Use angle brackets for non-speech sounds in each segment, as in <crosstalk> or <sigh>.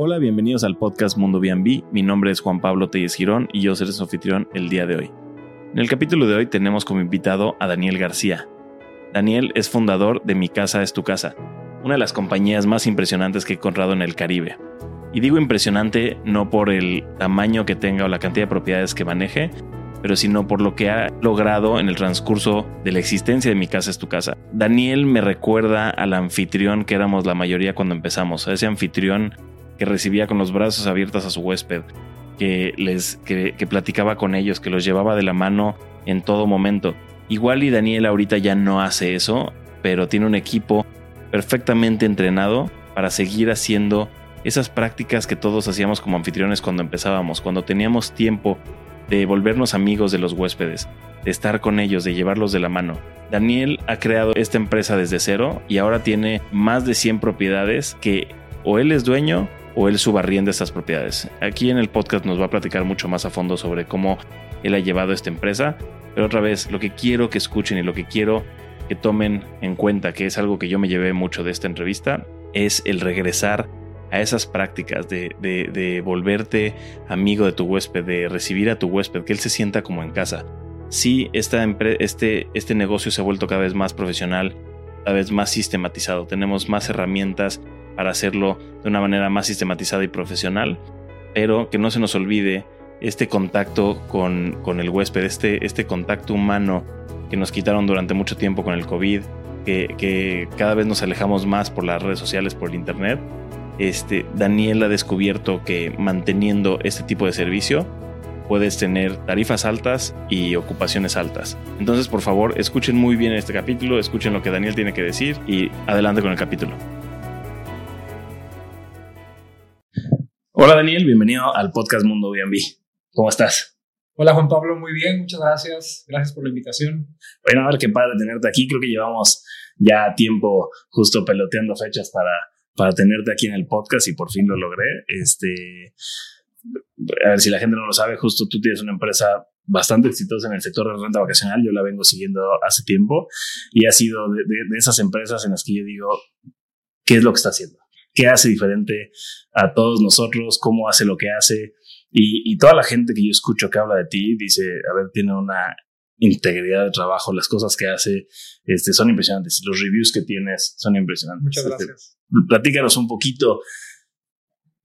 Hola, bienvenidos al podcast Mundo B&B. Mi nombre es Juan Pablo Telles Girón y yo seré su anfitrión el día de hoy. En el capítulo de hoy tenemos como invitado a Daniel García. Daniel es fundador de Mi Casa es tu Casa, una de las compañías más impresionantes que he encontrado en el Caribe. Y digo impresionante no por el tamaño que tenga o la cantidad de propiedades que maneje, pero sino por lo que ha logrado en el transcurso de la existencia de Mi Casa es tu Casa. Daniel me recuerda al anfitrión que éramos la mayoría cuando empezamos, a ese anfitrión que recibía con los brazos abiertos a su huésped, que les que, platicaba con ellos, que los llevaba de la mano en todo momento. Igual y Daniel ahorita ya no hace eso, pero tiene un equipo perfectamente entrenado para seguir haciendo esas prácticas que todos hacíamos como anfitriones cuando empezábamos, cuando teníamos tiempo de volvernos amigos de los huéspedes, de estar con ellos, de llevarlos de la mano. Daniel ha creado esta empresa desde cero y ahora tiene más de 100 propiedades que o él es dueño o él subarrienda estas propiedades. Aquí en el podcast nos va a platicar mucho más a fondo sobre cómo él ha llevado esta empresa, pero otra vez, lo que quiero que escuchen y lo que quiero que tomen en cuenta, que es algo que yo me llevé mucho de esta entrevista, es el regresar a esas prácticas de, de, volverte amigo de tu huésped, de recibir a tu huésped, que él se sienta como en casa. Sí, esta este, este negocio se ha vuelto cada vez más profesional, cada vez más sistematizado. Tenemos más herramientas para hacerlo de una manera más sistematizada y profesional, pero que no se nos olvide este contacto con, con el huésped, este, este contacto humano que nos quitaron durante mucho tiempo con el COVID, que, cada vez nos alejamos más por las redes sociales, por el Internet este, Daniel ha descubierto que manteniendo este tipo de servicio puedes tener tarifas altas y ocupaciones altas. Entonces, por favor, escuchen muy bien este capítulo, escuchen lo que Daniel tiene que decir y adelante con el capítulo. Hola Daniel, bienvenido al podcast Mundo B&B. ¿Cómo estás? Hola Juan Pablo, muy bien, muchas gracias. Gracias por la invitación. Bueno, a ver qué padre tenerte aquí. Creo que llevamos ya tiempo justo peloteando fechas para para tenerte aquí en el podcast y por fin lo logré. Este, a ver si la gente no lo sabe, justo tú tienes una empresa bastante exitosa en el sector de renta vacacional, yo la vengo siguiendo hace tiempo y ha sido de, esas empresas en las que yo digo, ¿qué es lo que está haciendo? ¿Qué hace diferente a todos nosotros? ¿Cómo hace lo que hace? Y, y toda la gente que yo escucho que habla de ti dice, a ver, tiene una integridad de trabajo, las cosas que hace este, son impresionantes. Los reviews que tienes son impresionantes. Muchas este, gracias. platícanos un poquito.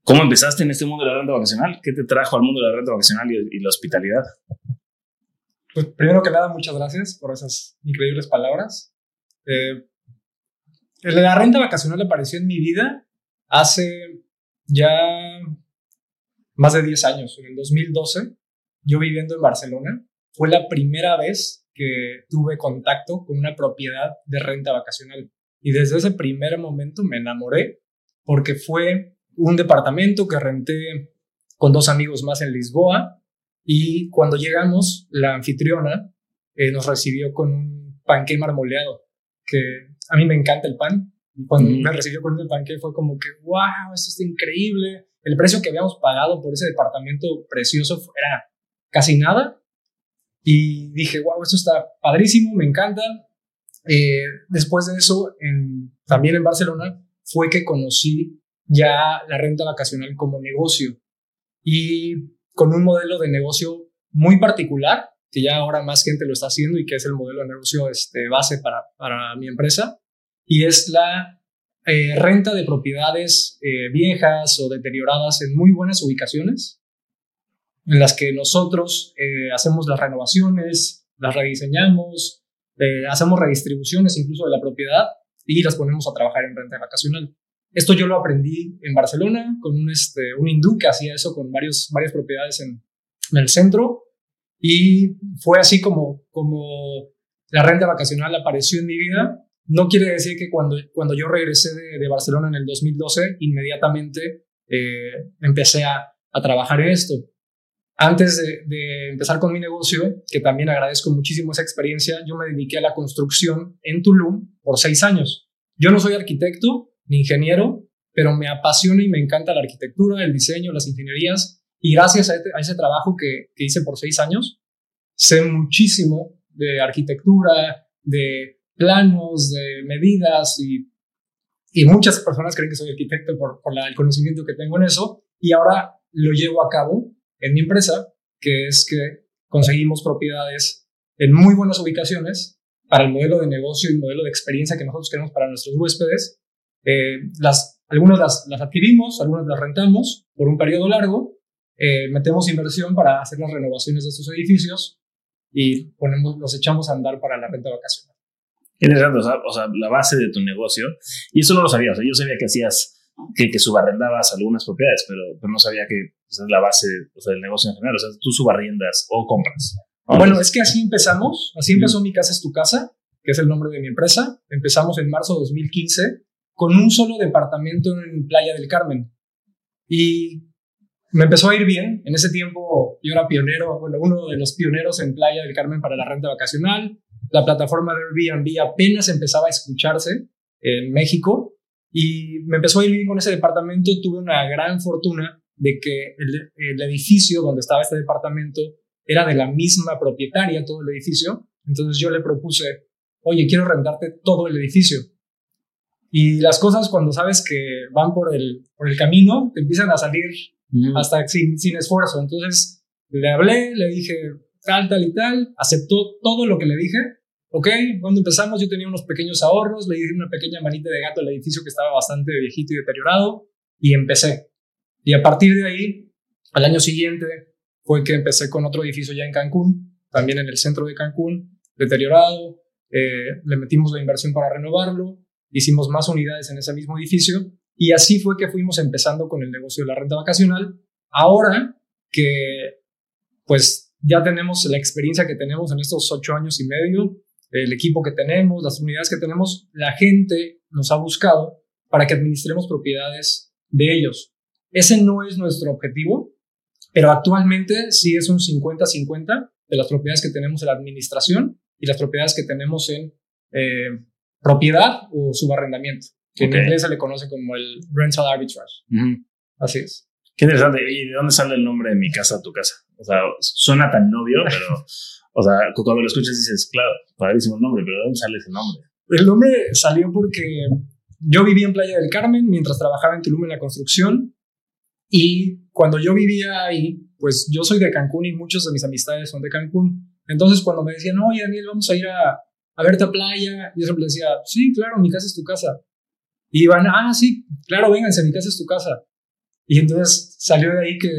¿Cómo empezaste en este mundo de la renta vacacional? ¿Qué te trajo al mundo de la renta vacacional y, la hospitalidad? Pues primero que nada, muchas gracias por esas increíbles palabras. Eh, la renta vacacional apareció en mi vida hace ya más de 10 años, en el 2012, yo viviendo en Barcelona fue la primera vez que tuve contacto con una propiedad de renta vacacional. Y desde ese primer momento me enamoré porque fue un departamento que renté con dos amigos más en Lisboa y cuando llegamos la anfitriona eh, nos recibió con un panque marmoleado que a mí me encanta el pan cuando me recibió con ese panque fue como que wow esto está increíble el precio que habíamos pagado por ese departamento precioso era casi nada. Y dije, wow, esto está padrísimo, me encanta. Eh, después de eso, en, también en Barcelona, fue que conocí ya la renta vacacional como negocio. Y con un modelo de negocio muy particular, que ya ahora más gente lo está haciendo y que es el modelo de negocio este, base para, para mi empresa, y es la eh, renta de propiedades eh, viejas o deterioradas en muy buenas ubicaciones en las que nosotros eh, hacemos las renovaciones, las rediseñamos, hacemos redistribuciones incluso de la propiedad y las ponemos a trabajar en renta vacacional. Esto yo lo aprendí en Barcelona con un, este, un hindú que hacía eso con varios, varias propiedades en, el centro y fue así como, como la renta vacacional apareció en mi vida. No quiere decir que cuando, cuando yo regresé de, Barcelona en el 2012, inmediatamente eh, empecé a, a trabajar en esto antes de, empezar con mi negocio, que también agradezco muchísimo esa experiencia, yo me dediqué a la construcción en Tulum por seis años. Yo no soy arquitecto ni ingeniero, pero me apasiona y me encanta la arquitectura, el diseño, las ingenierías. Y gracias a, este, ese trabajo que, que hice por seis años, sé muchísimo de arquitectura, de planos, de medidas y, y muchas personas creen que soy arquitecto por, por el conocimiento que tengo en eso, y ahora lo llevo a cabo en mi empresa, que es que conseguimos propiedades en muy buenas ubicaciones para el modelo de negocio y modelo de experiencia que nosotros queremos para nuestros huéspedes. Eh, las, algunas las, las, adquirimos, algunas las rentamos por un periodo largo, eh, metemos inversión para hacer las renovaciones de estos edificios y ponemos, los echamos a andar para la renta vacacional. Interesante, o sea, la base de tu negocio, y eso no lo sabía, o sea, yo sabía que hacías, que, que subarrendabas algunas propiedades, pero, pero no sabía que pues, es la base o sea, del negocio en general, o sea, tú subarriendas o compras. Bueno, es que así empezamos, así empezó Mi Casa es tu Casa, que es el nombre de mi empresa. Empezamos en marzo de 2015 con un solo departamento en Playa del Carmen. Y me empezó a ir bien. En ese tiempo yo era pionero, bueno, uno de los pioneros en Playa del Carmen para la renta vacacional. La plataforma de Airbnb apenas empezaba a escucharse en México y me empezó a ir bien con ese departamento. Tuve una gran fortuna de que el, el edificio donde estaba este departamento era de la misma propietaria, todo el edificio. Entonces yo le propuse, oye, quiero rentarte todo el edificio. Y las cosas cuando sabes que van por el, por el camino, te empiezan a salir hasta sin, sin esfuerzo. Entonces le hablé, le dije tal, tal y tal, aceptó todo lo que le dije. Ok, cuando empezamos yo tenía unos pequeños ahorros, le di una pequeña manita de gato al edificio que estaba bastante viejito y deteriorado y empecé. Y a partir de ahí, al año siguiente, fue que empecé con otro edificio ya en Cancún, también en el centro de Cancún, deteriorado. Eh, le metimos la inversión para renovarlo, hicimos más unidades en ese mismo edificio y así fue que fuimos empezando con el negocio de la renta vacacional. Ahora que pues ya tenemos la experiencia que tenemos en estos ocho años y medio, el equipo que tenemos, las unidades que tenemos, la gente nos ha buscado para que administremos propiedades de ellos. Ese no es nuestro objetivo, pero actualmente sí es un 50-50 de las propiedades que tenemos en la administración y las propiedades que tenemos en eh, propiedad o subarrendamiento, que en inglés se le conoce como el rental arbitrage. Así es. Qué interesante. ¿Y de dónde sale el nombre de mi casa, tu casa? O sea, suena tan novio, pero, <laughs> o sea, cuando lo escuchas dices, claro, padrísimo el nombre, pero ¿de dónde sale ese nombre? El nombre salió porque yo vivía en Playa del Carmen mientras trabajaba en Tulum en la construcción y cuando yo vivía ahí, pues yo soy de Cancún y muchos de mis amistades son de Cancún. Entonces cuando me decían, oye Daniel, vamos a ir a, a verte a playa, yo siempre decía, sí, claro, mi casa es tu casa. Y iban, ah, sí, claro, vénganse, mi casa es tu casa. Y entonces salió de ahí que,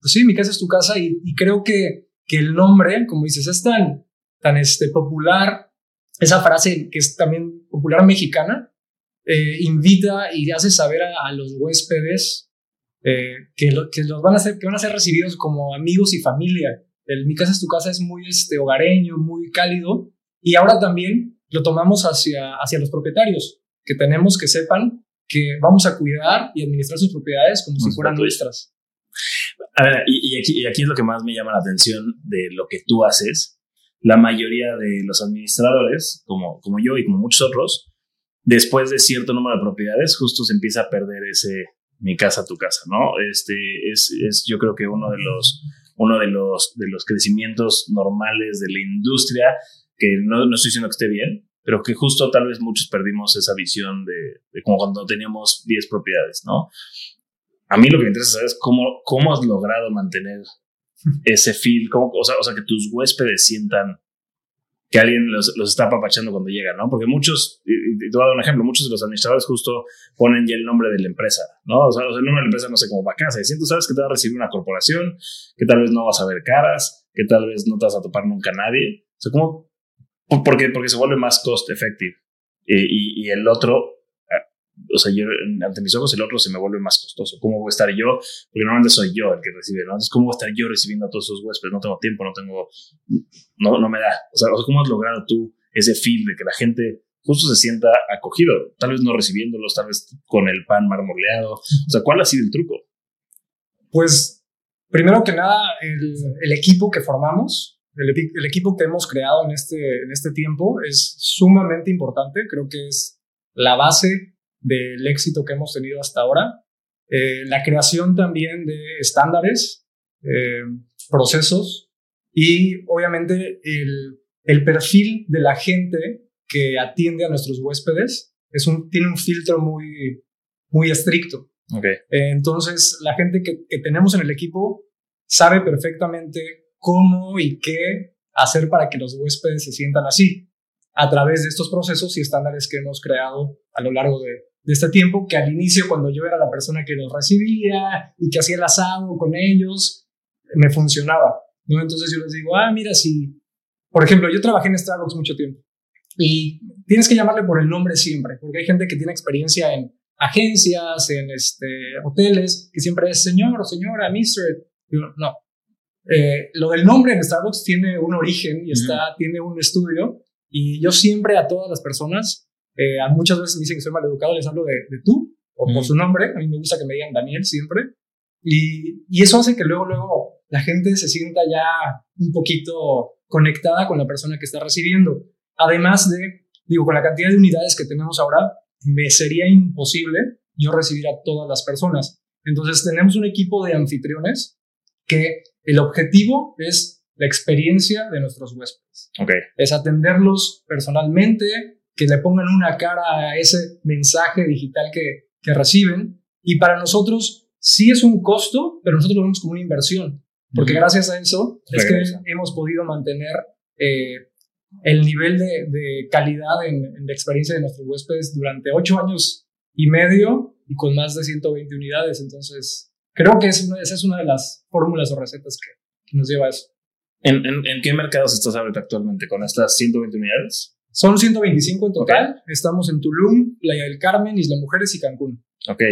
pues sí, mi casa es tu casa y, creo que, que el nombre, como dices, es tan, tan este, popular, esa frase que es también popular mexicana, eh, invita y hace saber a, a los huéspedes eh, que, que, los van a ser, que van a ser recibidos como amigos y familia. El Mi Casa es tu Casa es muy este, hogareño, muy cálido. Y ahora también lo tomamos hacia, hacia los propietarios, que tenemos que sepan que vamos a cuidar y administrar sus propiedades como si fueran nuestras. A ver, y, aquí, y aquí es lo que más me llama la atención de lo que tú haces. La mayoría de los administradores, como, como yo y como muchos otros, después de cierto número de propiedades, justo se empieza a perder ese, mi casa, tu casa, ¿no? Este es, es yo creo que uno de los, uno de los, de los crecimientos normales de la industria, que no, no estoy diciendo que esté bien, pero que justo tal vez muchos perdimos esa visión de, de como cuando teníamos 10 propiedades, ¿no? A mí lo que me interesa saber es cómo, cómo has logrado mantener <laughs> ese feel, cómo, o, sea, o sea, que tus huéspedes sientan que alguien los, los, está apapachando cuando llegan, ¿no? Porque muchos, y te voy a dar un ejemplo, muchos de los administradores justo ponen ya el nombre de la empresa, ¿no? O sea, el nombre de la empresa no sé cómo va a casa. Y si tú sabes que te va a recibir una corporación, que tal vez no vas a ver caras, que tal vez no te vas a topar nunca a nadie. O sea, ¿cómo? Porque, porque se vuelve más cost effective. y, y el otro o sea, yo, ante mis ojos el otro se me vuelve más costoso. ¿Cómo voy a estar yo? Porque normalmente soy yo el que recibe, ¿no? Entonces, ¿cómo voy a estar yo recibiendo a todos esos huéspedes? No tengo tiempo, no tengo, no, no me da. O sea, ¿cómo has logrado tú ese feel de que la gente justo se sienta acogido? Tal vez no recibiéndolos, tal vez con el pan marmoleado. O sea, ¿cuál ha sido el truco? Pues, primero que nada, el, el equipo que formamos, el, el, equipo que hemos creado en este, en este tiempo es sumamente importante. Creo que es la base del éxito que hemos tenido hasta ahora. Eh, la creación también de estándares, eh, procesos y obviamente el, el, perfil de la gente que atiende a nuestros huéspedes es un, tiene un filtro muy, muy estricto. Okay. entonces, la gente que, que tenemos en el equipo sabe perfectamente cómo y qué hacer para que los huéspedes se sientan así a través de estos procesos y estándares que hemos creado a lo largo de, de este tiempo, que al inicio cuando yo era la persona que los recibía y que hacía el asado con ellos, me funcionaba. ¿no? Entonces yo les digo, ah, mira, si, por ejemplo, yo trabajé en Starbucks mucho tiempo y tienes que llamarle por el nombre siempre, porque hay gente que tiene experiencia en agencias, en este, hoteles, que siempre es señor o señora, mister. no. Eh, lo del nombre en Starbucks tiene un origen y está, tiene un estudio y yo siempre a todas las personas, eh, muchas veces me dicen que soy mal educado, les hablo de, tú o por su nombre. A mí me gusta que me digan Daniel siempre. Y, y eso hace que luego, luego la gente se sienta ya un poquito conectada con la persona que está recibiendo. Además de, digo, con la cantidad de unidades que tenemos ahora, me sería imposible yo recibir a todas las personas. Entonces tenemos un equipo de anfitriones que el objetivo es la experiencia de nuestros huéspedes. Okay. Es atenderlos personalmente, que le pongan una cara a ese mensaje digital que, que reciben. Y para nosotros sí es un costo, pero nosotros lo vemos como una inversión, porque gracias a eso es que hemos podido mantener eh, el nivel de, de calidad en, en, la experiencia de nuestros huéspedes durante ocho años y medio y con más de 120 unidades. Entonces, creo que es esa es una de las fórmulas o recetas que, nos lleva a eso. ¿En, en, en qué mercados estás ahorita actualmente con estas 120 unidades? Son 125 en total. Estamos en Tulum, Playa del Carmen, Isla Mujeres y Cancún. Ok.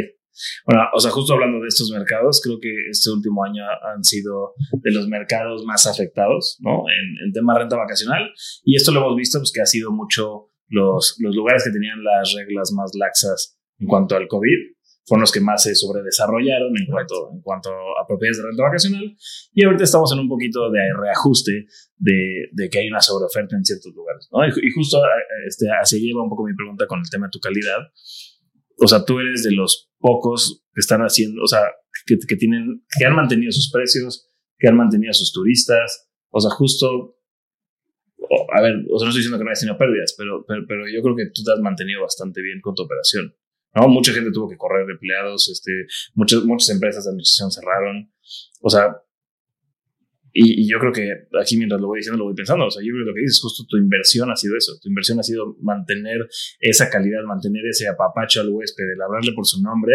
Bueno, o sea, justo hablando de estos mercados, creo que este último año han sido de los mercados más afectados, ¿no? En, en tema renta vacacional. Y esto lo hemos visto, pues que ha sido mucho los, los lugares que tenían las reglas más laxas en cuanto al COVID fueron los que más se sobredesarrollaron en cuanto, en cuanto a propiedades de renta vacacional. Y ahorita estamos en un poquito de reajuste de, de que hay una sobreoferta en ciertos lugares. ¿no? Y, justo eh, este, así lleva un poco mi pregunta con el tema de tu calidad. O sea, tú eres de los pocos que están haciendo, o sea, que, que tienen, que han mantenido sus precios, que han mantenido a sus turistas. O sea, justo a ver, o sea, no estoy diciendo que no hayas tenido pérdidas, pero, pero, pero, yo creo que tú te has mantenido bastante bien con tu operación. ¿No? Mucha gente tuvo que correr de empleados, este, muchas, muchas empresas de administración cerraron. O sea, y, yo creo que aquí mientras lo voy diciendo lo voy pensando, o sea, yo creo que lo que dices, justo tu inversión ha sido eso, tu inversión ha sido mantener esa calidad, mantener ese apapacho al huésped, el hablarle por su nombre,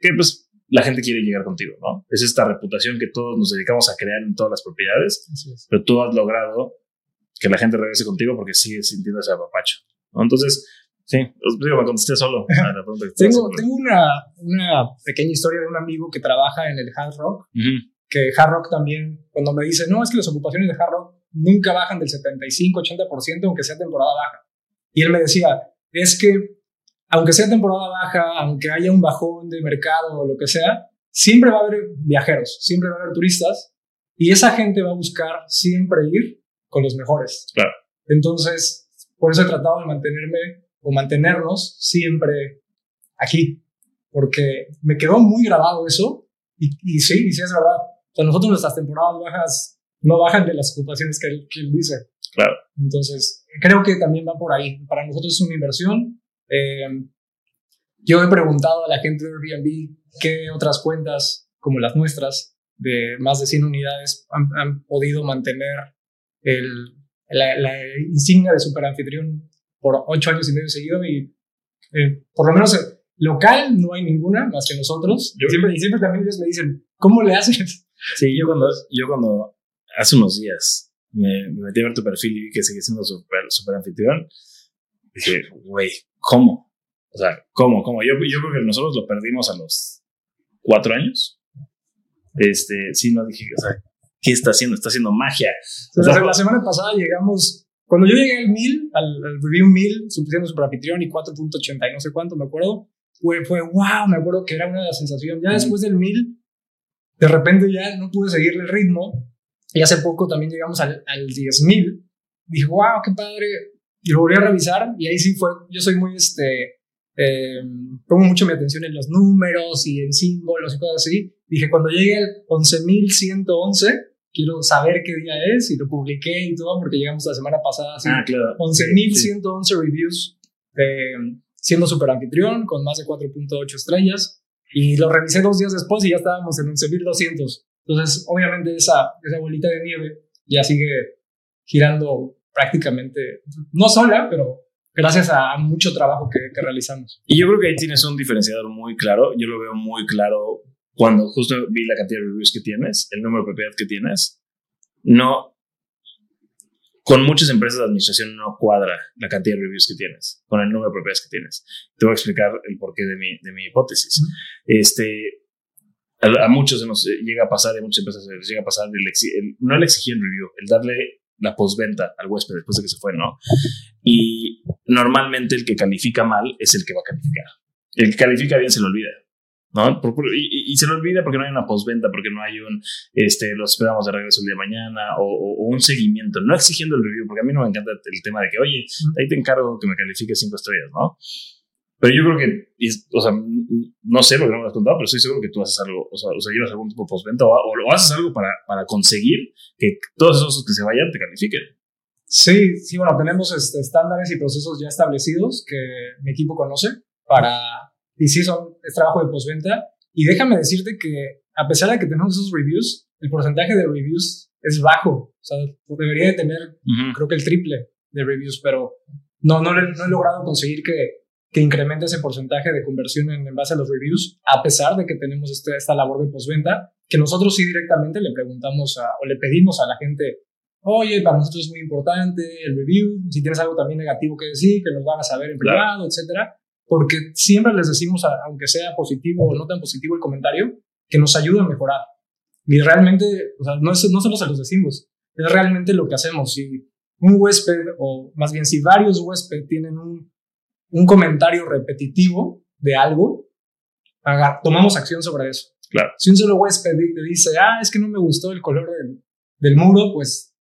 que pues la gente quiere llegar contigo, ¿no? Es esta reputación que todos nos dedicamos a crear en todas las propiedades, pero tú has logrado que la gente regrese contigo porque sigue sintiendo ese apapacho, ¿no? Entonces, Sí, digo, me contesté solo. <laughs> tengo tengo una, una, pequeña historia de un amigo que trabaja en el Hard Rock, que Hard Rock también, cuando me dice, no, es que las ocupaciones de Hard Rock nunca bajan del 75-80%, aunque sea temporada baja. Y él me decía, es que aunque sea temporada baja, aunque haya un bajón de mercado o lo que sea, siempre va a haber viajeros, siempre va a haber turistas, y esa gente va a buscar siempre ir con los mejores. Claro. Entonces, por eso he tratado de mantenerme o mantenernos siempre aquí, porque me quedó muy grabado eso y, y sí, y sí es verdad. O sea, nosotros nuestras temporadas bajas no bajan de las ocupaciones que él, que él dice. Claro. Entonces, creo que también va por ahí. Para nosotros es una inversión. Eh, yo he preguntado a la gente de Airbnb qué otras cuentas como las nuestras de más de 100 unidades han, han podido mantener el, la, la, insignia de superanfitrión por ocho años y medio seguido y eh, por lo menos eh, local no hay ninguna más que nosotros. Yo, siempre, y siempre también ellos me dicen, ¿cómo le haces? <laughs> Sí, yo cuando, yo cuando hace unos días me, me metí a ver tu perfil y vi que sigue siendo super, super anfitrión, dije, güey, ¿cómo? O sea, ¿cómo? ¿Cómo? Yo, yo creo que nosotros lo perdimos a los cuatro años. Este, sí, no dije, o sea, ¿qué está haciendo? Está haciendo magia. O sea, la semana pasada llegamos cuando yo llegué al 1000, al, al review 1000, siendo super anfitrión y 4.80 y no sé cuánto, me acuerdo, fue, fue wow, me acuerdo que era una sensación. Ya después del 1000, de repente ya no pude seguirle el ritmo. Y hace poco también llegamos al, al 10.000. Dije, wow, qué padre. Y lo volví a revisar y ahí sí fue, yo soy muy, este, eh, pongo mucho mi atención en los números y en símbolos y cosas así. Dije, cuando llegue al 11.111, quiero saber qué día es y lo publiqué y todo porque llegamos la semana pasada así, ah, claro. 11.111 reviews siendo super anfitrión con más de 4.8 estrellas y lo revisé dos días después y ya estábamos en 11.200. Entonces, obviamente esa, esa bolita de nieve ya sigue girando prácticamente, no sola, pero gracias a mucho trabajo que, que, realizamos. Y yo creo que ahí tienes un diferenciador muy claro, yo lo veo muy claro cuando justo vi la cantidad de reviews que tienes, el número de propiedad que tienes, no, con muchas empresas de administración no cuadra la cantidad de reviews que tienes, con el número de propiedades que tienes. Te voy a explicar el porqué de mi, de mi hipótesis. Este, a, muchos se nos llega a pasar, y a muchas empresas se les llega a pasar, el, no el exigir el review, el darle la postventa al huésped después de que se fue, ¿no? Y normalmente el que califica mal es el que va a calificar. El que califica bien se lo olvida. ¿No? y, se lo olvida porque no hay una postventa, porque no hay un, este, lo esperamos de regreso el día de mañana o, un seguimiento, no exigiendo el review, porque a mí no me encanta el tema de que, oye, ahí te encargo que me califique cinco estrellas, ¿no? Pero yo creo que, o sea, no sé porque no me lo has contado, pero estoy seguro que tú haces algo, o sea, o sea llevas algún tipo de postventa o, o, haces algo para, para conseguir que todos esos que se vayan te califiquen. Sí, sí, bueno, tenemos este, estándares y procesos ya establecidos que mi equipo conoce para y sí, son, es trabajo de postventa. Y déjame decirte que a pesar de que tenemos esos reviews, el porcentaje de reviews es bajo. O sea, debería de tener, creo que el triple de reviews, pero no, no, no he logrado conseguir que, que incremente ese porcentaje de conversión en, base a los reviews, a pesar de que tenemos este, esta labor de postventa, que nosotros sí directamente le preguntamos a, o le pedimos a la gente, oye, para nosotros es muy importante el review, si tienes algo también negativo que decir, que nos van a saber en privado, etcétera porque siempre les decimos, aunque sea positivo o no tan positivo el comentario, que nos ayuda a mejorar. Y realmente, o sea, no, es, no solo se los decimos, es realmente lo que hacemos. Si un huésped, o más bien si varios huéspedes tienen un, un comentario repetitivo de algo, tomamos acción sobre eso. Claro. Si un solo huésped te dice, ah, es que no me gustó el color del, del muro, pues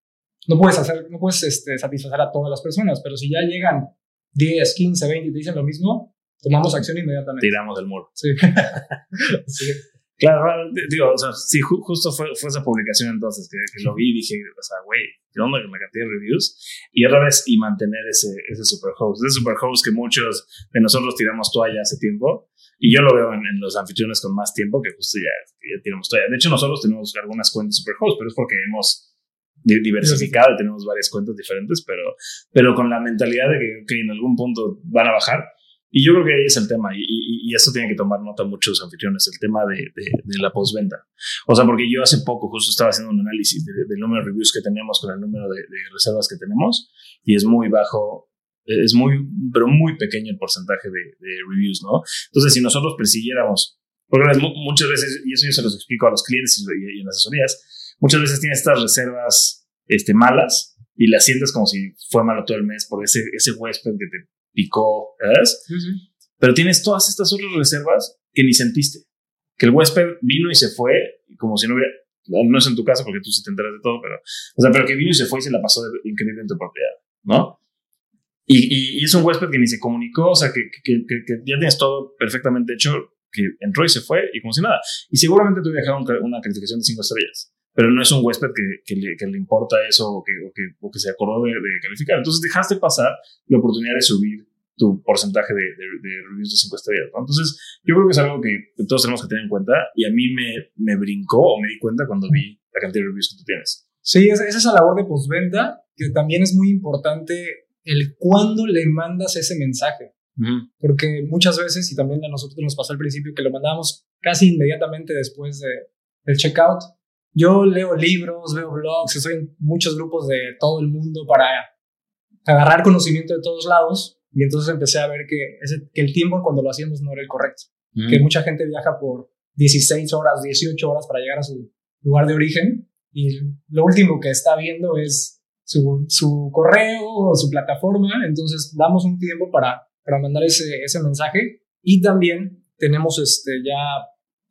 no puedes hacer, no puedes este, satisfacer a todas las personas, pero si ya llegan 10, 15, 20 y te dicen lo mismo, tomamos acción inmediatamente. Tiramos del muro. Sí. <laughs> sí. Claro, digo, o sea, sí, justo fue, fue esa publicación entonces que, lo vi y dije, o sea, güey, ¿qué onda con la cantidad de reviews? Y otra vez, y mantener ese, ese superhost, ese superhost que muchos de nosotros tiramos toalla hace tiempo, y yo lo veo en, los anfitriones con más tiempo que justo ya, ya tiramos toalla. De hecho, nosotros tenemos algunas cuentas superhost, pero es porque hemos diversificado y tenemos varias cuentas diferentes, pero, pero con la mentalidad de que, que en algún punto van a bajar y yo creo que ahí es el tema, y, y, eso tiene que tomar nota muchos anfitriones, el tema de, de, la postventa. O sea, porque yo hace poco justo estaba haciendo un análisis del número de reviews que tenemos con el número de, reservas que tenemos, y es muy bajo, es muy, pero muy pequeño el porcentaje de, reviews, ¿no? Entonces, si nosotros persiguiéramos, porque muchas veces, y eso yo se los explico a los clientes y, en las asesorías, muchas veces tienes estas reservas este, malas y las sientes como si fue malo todo el mes por ese, ese huésped que te picó, ¿sabes? Sí, sí. Pero tienes todas estas otras reservas que ni sentiste. Que el huésped vino y se fue, como si no hubiera. No es en tu caso porque tú sí te enteras de todo, pero. O sea, pero que vino y se fue y se la pasó de increíble en tu propiedad, ¿no? Y, y, es un huésped que ni se comunicó, o sea, que, que, que, que, ya tienes todo perfectamente hecho, que entró y se fue y como si nada. Y seguramente te voy a dejar una calificación de cinco estrellas, pero no es un huésped que, le, le, importa eso o que, o que, se acordó de, de, calificar. Entonces dejaste pasar la oportunidad de subir tu porcentaje de, de, reviews de 5 estrellas. Entonces, yo creo que es algo que todos tenemos que tener en cuenta y a mí me, me brincó o me di cuenta cuando vi la cantidad de reviews que tú tienes. Sí, es, es esa labor de postventa que también es muy importante el cuándo le mandas ese mensaje. Porque muchas veces, y también a nosotros nos pasó al principio, que lo mandábamos casi inmediatamente después de, del checkout. Yo leo libros, veo blogs, estoy en muchos grupos de todo el mundo para agarrar conocimiento de todos lados y entonces empecé a ver que, ese, que el tiempo cuando lo hacíamos no era el correcto. Mm. Que mucha gente viaja por 16 horas, 18 horas para llegar a su lugar de origen y lo último que está viendo es su, su correo o su plataforma. Entonces damos un tiempo para, para mandar ese, ese mensaje y también tenemos este, ya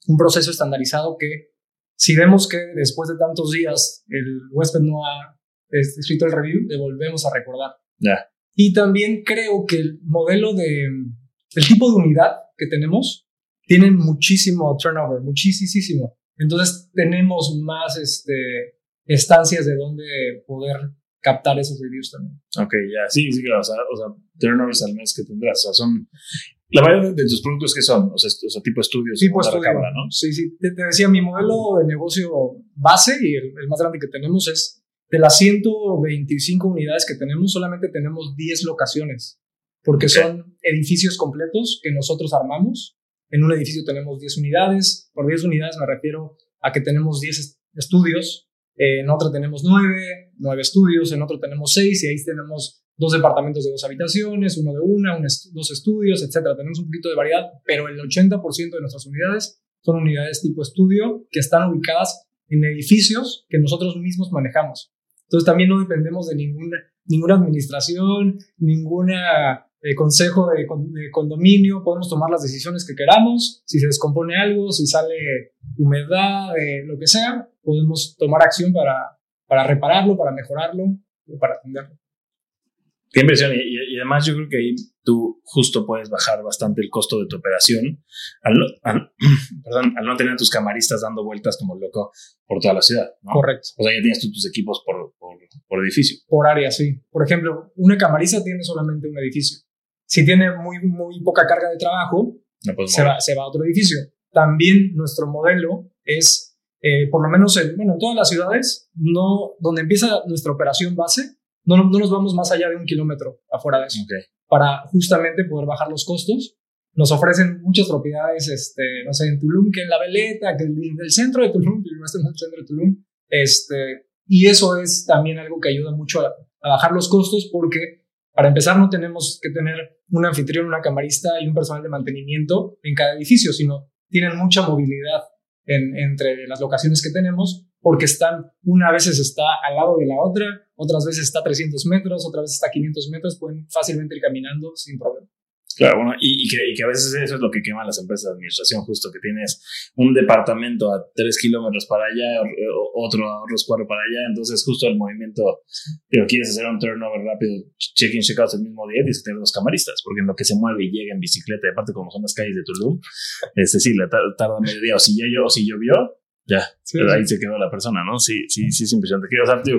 un proceso estandarizado que si vemos que después de tantos días el huésped no ha escrito el review, le volvemos a recordar. Ya. Y también creo que el modelo de, el tipo de unidad que tenemos tiene muchísimo turnover, muchísimo. Entonces tenemos más este, estancias de donde poder captar esos reviews también. Ok, ya, sí, sí, claro, o sea, o sea, turnovers al mes que tendrás, o sea, son, la mayoría de tus productos que son, o sea, o sea tipo estudios. Tipo estudio, ¿no? Sí, sí, te, decía, mi modelo de negocio base y el, el más grande que tenemos es de las 125 unidades que tenemos, solamente tenemos 10 locaciones, porque son edificios completos que nosotros armamos. En un edificio tenemos 10 unidades, por 10 unidades me refiero a que tenemos 10 estudios, en otro tenemos 9, 9 estudios, en otro tenemos 6 y ahí tenemos dos departamentos de dos habitaciones, uno de una, dos estudios, etcétera. Tenemos un poquito de variedad, pero el 80% de nuestras unidades son unidades tipo estudio que están ubicadas en edificios que nosotros mismos manejamos. Entonces también no dependemos de ninguna, ninguna administración, ningún eh, consejo de, condominio, podemos tomar las decisiones que queramos, si se descompone algo, si sale humedad, eh, lo que sea, podemos tomar acción para, para repararlo, para mejorarlo o para atenderlo. Qué impresión. Y, además yo creo que ahí tú justo puedes bajar bastante el costo de tu operación al no, <clears throat> perdón, al no tener tus camaristas dando vueltas como loco por toda la ciudad. Correcto. O sea, ya tienes tú tus equipos por, por, por, edificio. Por área, sí. Por ejemplo, una camarista tiene solamente un edificio. Si tiene muy, muy poca carga de trabajo, se, va, se va a otro edificio. También nuestro modelo es, eh, por lo menos en, bueno, en todas las ciudades, no, donde empieza nuestra operación base, no, no nos vamos más allá de un kilómetro afuera de eso. Para justamente poder bajar los costos. Nos ofrecen muchas propiedades, este, no sé, en Tulum, que en La Veleta, que en el centro de Tulum, <laughs> que no en el centro de Tulum. Este, y eso es también algo que ayuda mucho a, a bajar los costos porque para empezar, no tenemos que tener un anfitrión, una camarista y un personal de mantenimiento en cada edificio, sino tienen mucha movilidad en, entre las locaciones que tenemos porque están, una veces está al lado de la otra, otras veces está a 300 metros, otras veces está a 500 metros, pueden fácilmente ir caminando sin problema. Claro, bueno, y, que, y, que, a veces eso es lo que queman las empresas de administración, justo que tienes un departamento a tres kilómetros para allá, otro a otros cuatro para allá, entonces justo el movimiento, pero quieres hacer un turnover rápido, check-in, check-out el mismo día, tienes que tener dos camaristas, porque en lo que se mueve y llega en bicicleta, aparte como son las calles de Tulum, este sí, le tarda medio día, o si, o si llovió, ya, pero ahí se quedó la persona, ¿no? Sí, sí, sí, es impresionante. O sea, tío,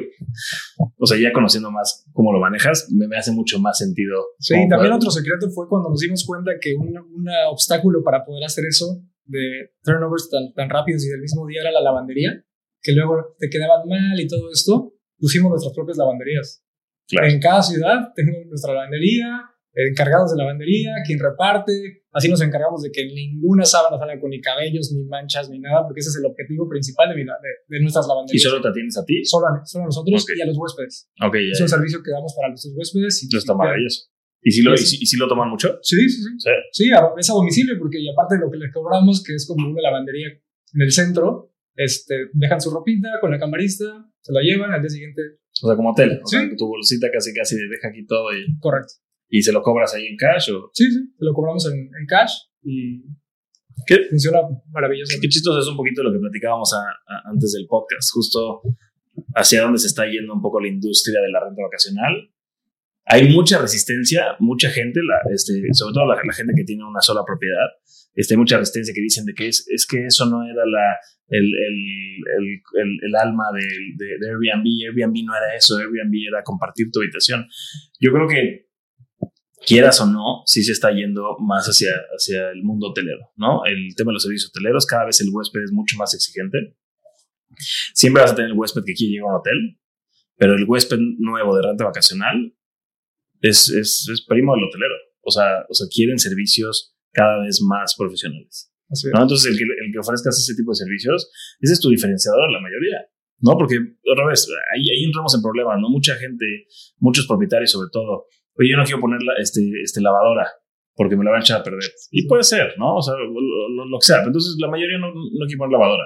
o sea, ya conociendo más cómo lo manejas, me, me hace mucho más sentido. Sí, también otro secreto fue cuando nos dimos cuenta que un, un obstáculo para poder hacer eso de turnovers tan, tan rápidos y del mismo día era la lavandería, que luego te quedaban mal y todo esto, pusimos nuestras propias lavanderías. En cada ciudad tenemos nuestra lavandería, encargados de lavandería, quien reparte. Así nos encargamos de que ninguna sábana salga con ni cabellos, ni manchas, ni nada, porque ese es el objetivo principal de, de, nuestras lavanderías. ¿Y solo te atiendes a ti? Solo, solo a nosotros y a los huéspedes. Okay, es un servicio que damos para nuestros huéspedes. Y, está maravilloso. ¿Y si, lo, y, si, lo toman mucho? Sí, sí, sí. Sí, sí es a domicilio, porque y aparte de lo que les cobramos, que es como una lavandería en el centro, este, dejan su ropita con la camarista, se la llevan al día siguiente. O sea, como hotel. O sea, tu bolsita casi casi deja aquí todo y... Correcto. ¿Y se lo cobras ahí en cash? O? Sí, sí, se lo cobramos en, en cash y ¿Qué? funciona maravilloso. Qué chistoso es un poquito lo que platicábamos antes del podcast, justo hacia dónde se está yendo un poco la industria de la renta vacacional. Hay mucha resistencia, mucha gente, la, este, sobre todo la, gente que tiene una sola propiedad, este, hay mucha resistencia que dicen de que es, es que eso no era la, el, el, el, el alma de, de, de Airbnb, Airbnb no era eso, Airbnb era compartir tu habitación. Yo creo que quieras o no, sí se está yendo más hacia, hacia el mundo hotelero, ¿no? El tema de los servicios hoteleros, cada vez el huésped es mucho más exigente. Siempre vas a tener el huésped que quiere llegar a un hotel, pero el huésped nuevo de renta vacacional es, es, es primo del hotelero. O sea, o sea, quieren servicios cada vez más profesionales. ¿no? Entonces, el que, el que ofrezcas ese tipo de servicios, ese es tu diferenciador, la mayoría. ¿no? Porque otra vez, ahí, ahí entramos en problemas, ¿no? Mucha gente, muchos propietarios sobre todo, oye, yo no quiero poner la, este, este lavadora porque me la van a echar a perder. Y puede ser, ¿no? O sea, lo, que sea. Entonces, la mayoría no, no quiere poner lavadora.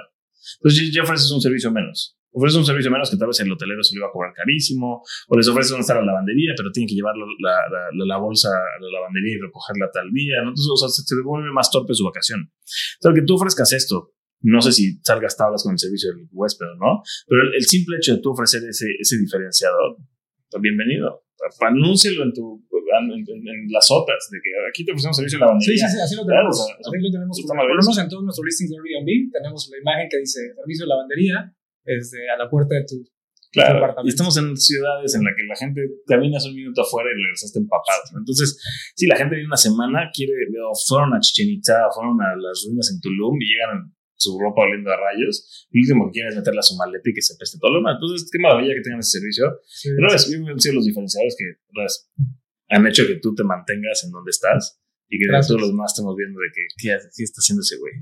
Entonces, ya ofreces un servicio menos. Ofreces un servicio menos que tal vez el hotelero se le iba a cobrar carísimo, o les ofreces donde está la lavandería, pero tienen que llevar la, la, la, bolsa a la lavandería y recogerla tal día. ¿no? Entonces, o sea, se, se vuelve más torpe su vacación. Entonces, que tú ofrezcas esto, no sé si salgas tablas con el servicio del huésped o no, pero el, el, simple hecho de tú ofrecer ese, ese diferenciador, bienvenido anúncialo en tu en, las otras de que aquí te ofrecemos servicio de lavandería. Sí, sí, sí, así lo tenemos. así lo tenemos. Por lo menos en todos nuestros listings de Airbnb tenemos la imagen que dice servicio de lavandería este, a la puerta de tu, Claro, y estamos en ciudades en las que la gente caminas un minuto afuera y regresaste empapado. Entonces, si la gente viene una semana, quiere, fueron a Chichen Itza, fueron a las ruinas en Tulum y llegan su ropa oliendo a rayos, lo último que quieren es meterla a su maleta y que se peste todo lo demás. Entonces, qué maravilla que tengan ese servicio. Pero es, han sido los diferenciadores que han hecho que tú te mantengas en donde estás y que todos los demás estemos viendo de que qué, está haciendo ese güey.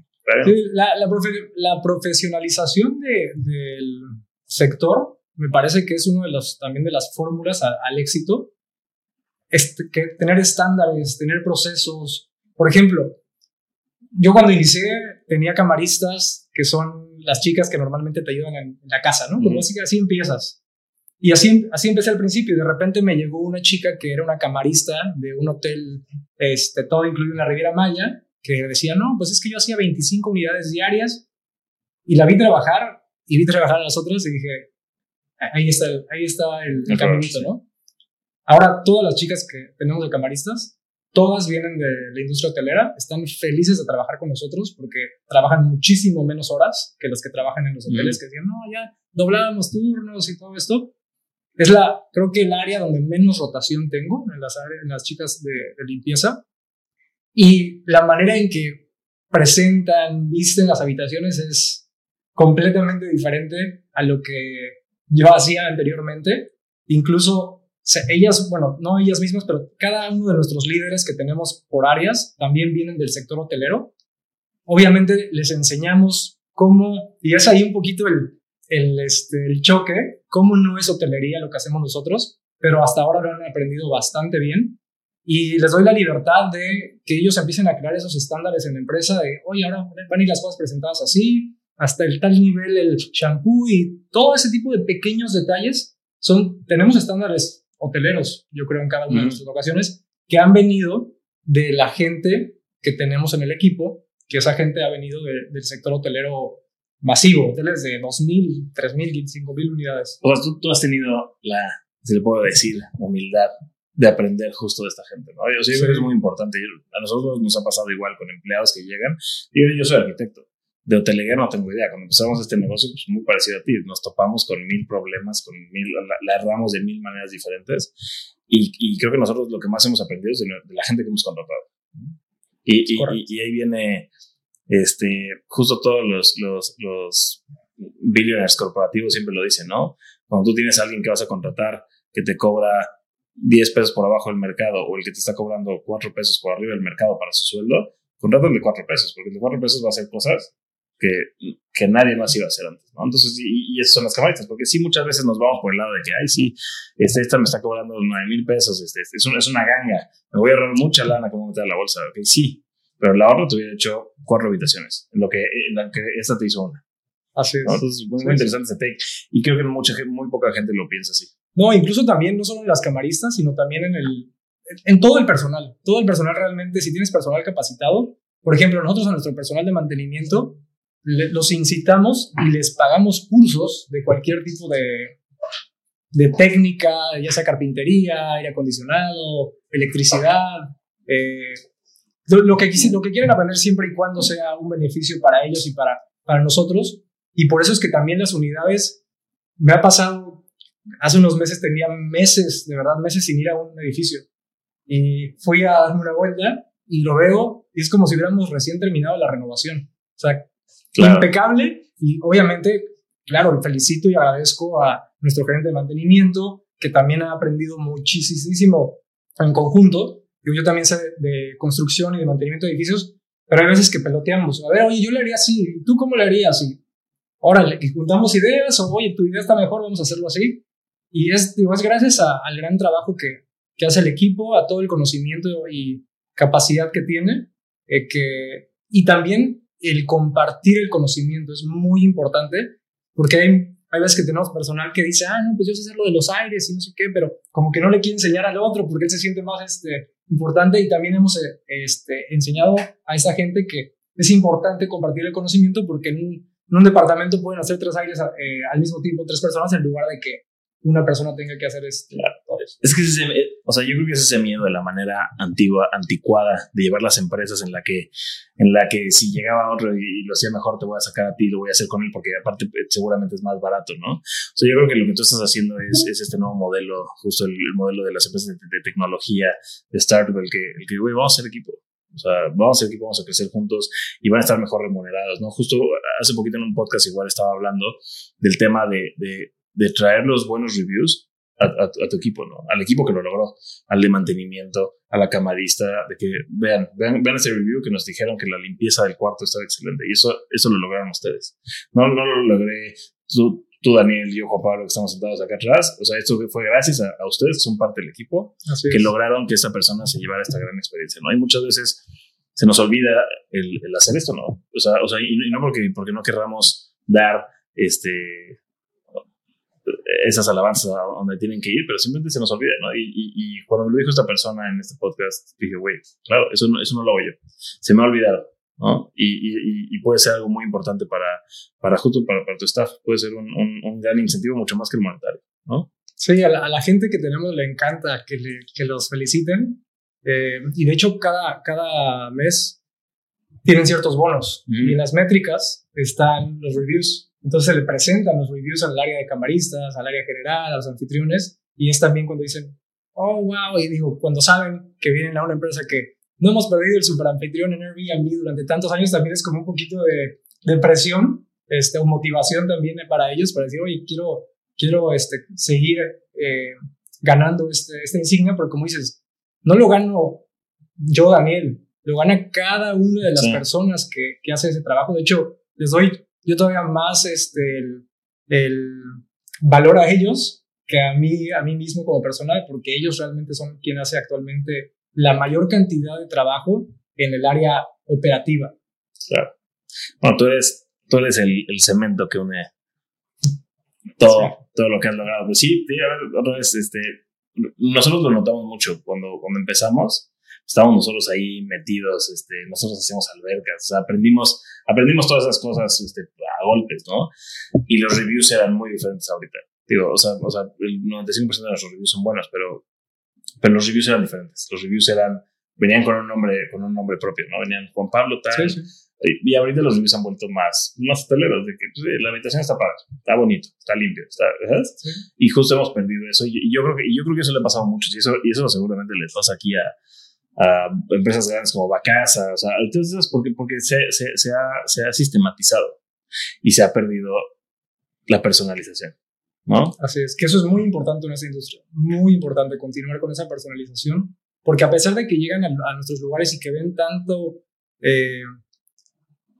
la, la, profesionalización de, del sector me parece que es uno de los también de las fórmulas al éxito. Este, que tener estándares, tener procesos. Por ejemplo, yo cuando inicié tenía camaristas que son las chicas que normalmente te ayudan en, la casa, ¿no? Como así, así empiezas. Y así, así empecé al principio. Y de repente me llegó una chica que era una camarista de un hotel, este, todo incluido en la Riviera Maya, que decía, no, pues es que yo hacía 25 unidades diarias y la vi trabajar y vi trabajar a las otras y dije, ahí está, ahí está el, caminito, ¿no? Ahora, todas las chicas que tenemos de camaristas, todas vienen de la industria hotelera, están felices de trabajar con nosotros porque trabajan muchísimo menos horas que los que trabajan en los hoteles que decían, no, ya doblábamos turnos y todo esto. Es la, creo que el área donde menos rotación tengo en las, en las chicas de, de limpieza. Y la manera en que presentan, visten las habitaciones es completamente diferente a lo que yo hacía anteriormente. Incluso ellas, bueno, no ellas mismas, pero cada uno de nuestros líderes que tenemos por áreas también vienen del sector hotelero. Obviamente les enseñamos cómo, y es ahí un poquito el, el, este, el choque, cómo no es hotelería lo que hacemos nosotros, pero hasta ahora lo han aprendido bastante bien. Y les doy la libertad de que ellos empiecen a crear esos estándares en la empresa de, oye, ahora van a ir las cosas presentadas así, hasta el tal nivel el shampoo y todo ese tipo de pequeños detalles son tenemos estándares hoteleros, yo creo en cada una de nuestras ocasiones que han venido de la gente que tenemos en el equipo, que esa gente ha venido del sector hotelero masivo, hoteles de 2.000, 3.000, 5.000 unidades. O sea, tú, tú, has tenido la, si le puedo decir, humildad de aprender justo de esta gente, ¿no? Yo sí, creo que es muy importante. A nosotros nos ha pasado igual con empleados que llegan. Yo, yo soy arquitecto de hotelería no tengo idea. Cuando empezamos este negocio, pues muy parecido a ti, nos topamos con mil problemas, con mil, la, erramos de mil maneras diferentes. Y, y, creo que nosotros lo que más hemos aprendido es de, la gente que hemos contratado. Y, y, ahí viene este, justo todos los, los, los billionaires corporativos siempre lo dicen, ¿no? Cuando tú tienes a alguien que vas a contratar que te cobra 10 pesos por abajo del mercado o el que te está cobrando 4 pesos por arriba del mercado para su sueldo, contrátale de 4 pesos, porque el de 4 pesos va a hacer cosas que, que nadie más iba a hacer antes, ¿no? Entonces, y, y esas son las camaristas, porque sí, muchas veces nos vamos por el lado de que, ay, sí, este, esta me está cobrando 9 mil pesos, este, este, es, una, es una ganga, me voy a ahorrar mucha lana como meter la bolsa, ok, sí, pero el ahorro te hubiera hecho cuatro habitaciones, en lo que, en la que esta te hizo una. Así es. Entonces, muy, muy interesante ese take. Y creo que mucha, muy poca gente lo piensa así. No, incluso también, no solo en las camaristas, sino también en el, en todo el personal. Todo el personal realmente, si tienes personal capacitado, por ejemplo, nosotros a nuestro personal de mantenimiento los incitamos y les pagamos cursos de cualquier tipo de, de técnica, ya sea carpintería, aire acondicionado, electricidad, eh, lo, que, lo que quieren aprender siempre y cuando sea un beneficio para ellos y para, para nosotros. Y por eso es que también las unidades, me ha pasado, hace unos meses tenía meses, de verdad, meses sin ir a un edificio. Y fui a darme una vuelta y lo veo y es como si hubiéramos recién terminado la renovación. O sea, impecable y obviamente, claro, felicito y agradezco a nuestro gerente de mantenimiento que también ha aprendido muchísimo en conjunto. Yo también sé de construcción y de mantenimiento de edificios, pero hay veces que peloteamos. A ver, oye, yo le haría así, ¿y tú cómo le harías? Y órale, que juntamos ideas, o oye, tu idea está mejor, vamos a hacerlo así. Y es, digo, es gracias al gran trabajo que, que hace el equipo, a todo el conocimiento y capacidad que tiene, eh, que, y también el compartir el conocimiento es muy importante porque hay, hay veces que tenemos personal que dice, ah, no, pues yo sé hacer lo de los aires y no sé qué, pero como que no le quiere enseñar al otro porque él se siente más este, importante y también hemos eh, este, enseñado a esa gente que es importante compartir el conocimiento porque en un, en un departamento pueden hacer tres aires eh, al mismo tiempo, tres personas, en lugar de que una persona tenga que hacer esto. Es que ese, o sea, yo creo que es ese miedo de la manera antigua, anticuada de llevar las empresas en la que, en la que si llegaba otro y, lo hacía mejor, te voy a sacar a ti, lo voy a hacer con él porque aparte eh, seguramente es más barato, ¿no? O sea, yo creo que lo que tú estás haciendo es, es este nuevo modelo, justo el, modelo de las empresas de, tecnología, de startup, el que, el que, güey, vamos a ser equipo. O sea, vamos a ser equipo, vamos a crecer juntos y van a estar mejor remunerados, ¿no? Justo hace poquito en un podcast igual estaba hablando del tema de, de, de traer los buenos reviews a, tu equipo, ¿no? Al equipo que lo logró, al de mantenimiento, a la camarista, de que vean, vean, vean ese review que nos dijeron que la limpieza del cuarto estaba excelente y eso, eso lo lograron ustedes. No, no lo logré tú, tú Daniel y yo, Juan Pablo, que estamos sentados acá atrás. O sea, esto fue gracias a, ustedes, que son parte del equipo, que lograron que esta persona se llevara esta gran experiencia, ¿no? hay muchas veces se nos olvida el, hacer esto, ¿no? O sea, o sea y, y no porque, porque no querramos dar este esas alabanzas a donde tienen que ir, pero simplemente se nos olvida, ¿no? Y, y, cuando me lo dijo esta persona en este podcast, dije, güey, claro, eso no, eso no lo hago yo. Se me ha olvidado, ¿no? Y, y, puede ser algo muy importante para, para justo para, para tu staff. Puede ser un, un, gran incentivo mucho más que el monetario, ¿no? Sí, a la, gente que tenemos le encanta que, que los feliciten. Eh, y de hecho, cada, cada mes tienen ciertos bonos. Y en las métricas están los reviews. Entonces se le presentan los reviews al área de camaristas, al área general, a los anfitriones, y es también cuando dicen, oh, wow, y digo, cuando saben que vienen a una empresa que no hemos perdido el super anfitrión en Airbnb durante tantos años, también es como un poquito de, de presión este, o motivación también para ellos, para decir, oye, quiero, quiero este, seguir eh, ganando este, esta insignia, porque como dices, no lo gano yo, Daniel, lo gana cada una de las personas que, que hace ese trabajo. De hecho, les doy yo todavía más este, el, valor a ellos que a mí, a mí mismo como persona, porque ellos realmente son quien hace actualmente la mayor cantidad de trabajo en el área operativa. Claro. Bueno, tú eres, tú eres el, el cemento que une todo, todo lo que has logrado. Pues sí, otra vez, este, nosotros lo notamos mucho cuando, cuando empezamos estábamos nosotros ahí metidos, este, nosotros hacíamos albercas, o sea, aprendimos, aprendimos todas esas cosas este, a golpes, ¿no? Y los reviews eran muy diferentes ahorita. Digo, o sea, o sea el 95% de nuestros reviews son buenos, pero, pero los reviews eran diferentes. Los reviews eran, venían con un nombre, con un nombre propio, ¿no? Venían Juan Pablo tal. Y ahorita los reviews han vuelto más, más hoteleros, de que pues, la habitación está para, está bonito, está limpio, está, ¿sabes? Y justo hemos perdido eso. Y, yo creo que, y yo creo que eso le ha pasado a muchos. Y eso, y eso seguramente le pasa aquí a, a empresas grandes como Bacasa, o sea, entonces porque, porque se, se, ha, se ha sistematizado y se ha perdido la personalización. ¿No? Así es, que eso es muy importante en esta industria, muy importante continuar con esa personalización, porque a pesar de que llegan a, nuestros lugares y que ven tanto eh,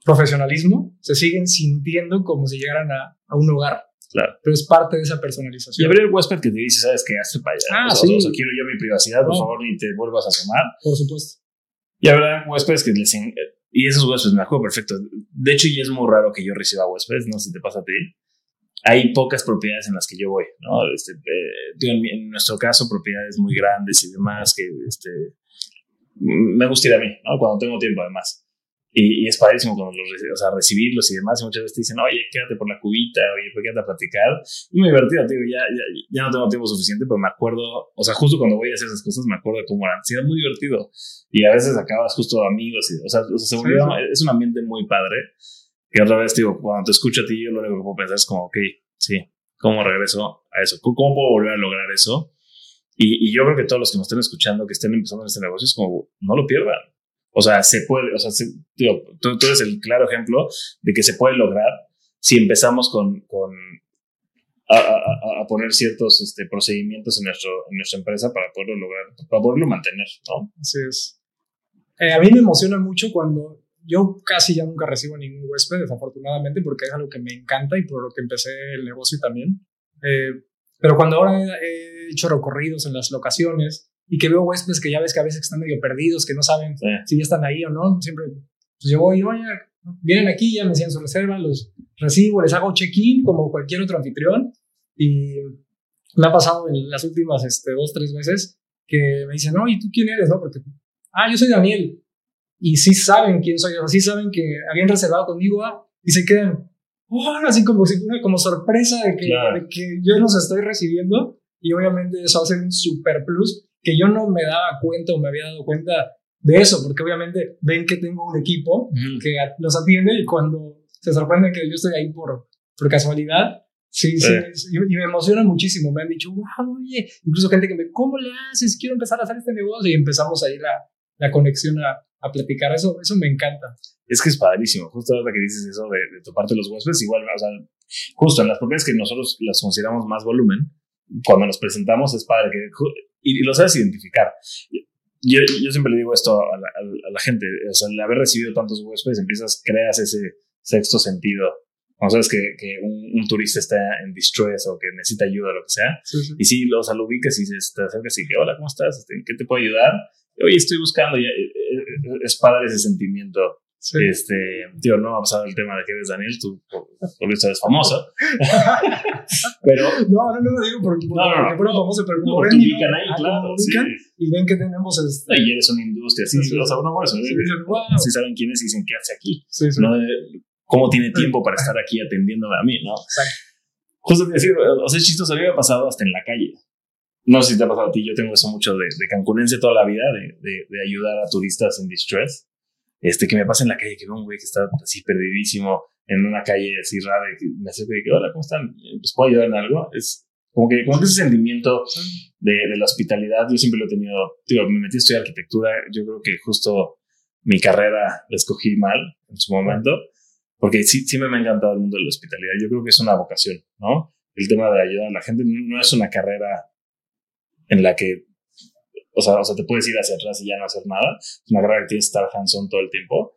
profesionalismo, se siguen sintiendo como si llegaran a, a un hogar. Claro. Pero es parte de esa personalización. Y habrá el huésped que te dice, ¿sabes qué? Hazte para allá. Ah, sí. O sea, quiero yo mi privacidad, por favor, ni te vuelvas a asomar. Por supuesto. Y habrá huéspedes que les... Y esos huéspedes me acuerdo perfecto. De hecho, y es muy raro que yo reciba huéspedes, no sé si te pasa a ti. Hay pocas propiedades en las que yo voy, ¿no? Este, eh, en, nuestro caso, propiedades muy grandes y demás que este, me gusta ir a mí, ¿no? Cuando tengo tiempo, además. Y, es padrísimo cuando los, o sea, recibirlos y demás. Y muchas veces te dicen, oye, quédate por la cubita, oye, pues quédate a platicar. Y muy divertido, digo, ya, ya, ya, no tengo tiempo suficiente, pero me acuerdo, o sea, justo cuando voy a hacer esas cosas, me acuerdo de cómo eran. Sí, era muy divertido. Y a veces acabas justo amigos, y, o sea, o sea se es un ambiente muy padre. Que otra vez, digo, cuando te escucho a ti, yo lo único que puedo pensar es como, ok, sí, ¿cómo regreso a eso? ¿Cómo puedo volver a lograr eso? Y, y yo creo que todos los que nos estén escuchando, que estén empezando en este negocio, es como, no lo pierdan o sea, se puede, o sea, tío, tú, eres el claro ejemplo de que se puede lograr si empezamos con, con a, poner ciertos este, procedimientos en, nuestro, en nuestra empresa para poderlo lograr, para poderlo mantener, ¿no? Así es. Eh, a mí me emociona mucho cuando yo casi ya nunca recibo ningún huésped, desafortunadamente, porque es algo que me encanta y por lo que empecé el negocio también. Eh, pero cuando ahora he hecho recorridos en las locaciones y que veo huéspedes que ya ves que a veces están medio perdidos, que no saben si ya están ahí o no. Siempre, pues yo voy, oye, vienen aquí, ya me hacían su reserva, los recibo, les hago check-in como cualquier otro anfitrión. Y me ha pasado en las últimas este, dos, tres veces que me dicen, no, ¿y tú quién eres? No, porque, ah, yo soy Daniel. Y sí saben quién soy, o sí saben que habían reservado conmigo, ah, y se quedan, oh, así como, como sorpresa de que, de que yo los estoy recibiendo y obviamente eso hace un super plus que yo no me daba cuenta o me había dado cuenta de eso, porque obviamente ven que tengo un equipo que los atiende y cuando se sorprenden que yo estoy ahí por, por casualidad, sí, sí, y, me emociona muchísimo, me han dicho, wow, oye, incluso gente que me, ¿cómo le haces? Quiero empezar a hacer este negocio y empezamos ahí la, la conexión a, a platicar, eso, eso me encanta. Es que es padrísimo, justo ahora que dices eso de, de toparte los huéspedes, igual, o sea, justo en las propiedades que nosotros las consideramos más volumen, cuando nos presentamos es padre que, y, lo sabes identificar. Yo, yo, siempre le digo esto a la, a la, gente, o sea, al haber recibido tantos huéspedes, empiezas, creas ese sexto sentido. Cuando sabes que, que un, turista está en distress o que necesita ayuda o lo que sea, y si lo, o lo ubicas y te acercas y que, hola, ¿cómo estás? Este, ¿En qué te puedo ayudar? Oye, estoy buscando, y eh, eh, es padre ese sentimiento este, tío, no ha pasado el tema de que eres Daniel, tú por eso eres famoso. <laughs> pero. No, no, no lo digo porque, porque, no, no, porque famoso, pero como ven. Y, ahí, ah, claro. Y ven que tenemos. Este... Y eres una industria, sí, sí, o sea, bueno, eso. Sí, sí, saben quién es y dicen qué hace aquí. ¿no? ¿Cómo tiene tiempo para estar aquí atendiéndome a mí, no? Exacto. Justo decir, o sea, chistoso, había pasado hasta en la calle. No sé si te ha pasado a ti, yo tengo eso mucho de, de cancunense toda la vida, de, de, de ayudar a turistas en distress este, que me pasa en la calle, que veo un güey que está así perdidísimo en una calle así rara, y me acerco y digo, hola, ¿cómo están? ¿Pues puedo ayudar en algo? Es como que, como que ese sentimiento de, de la hospitalidad, yo siempre lo he tenido, digo, me metí a estudiar arquitectura, yo creo que justo mi carrera la escogí mal en su momento, porque sí, siempre me ha encantado el mundo de la hospitalidad, yo creo que es una vocación, ¿no? El tema de ayudar a la gente no es una carrera en la que o sea, o sea, te puedes ir hacia atrás y ya no hacer nada. Es una carrera que tienes que estar hands-on todo el tiempo.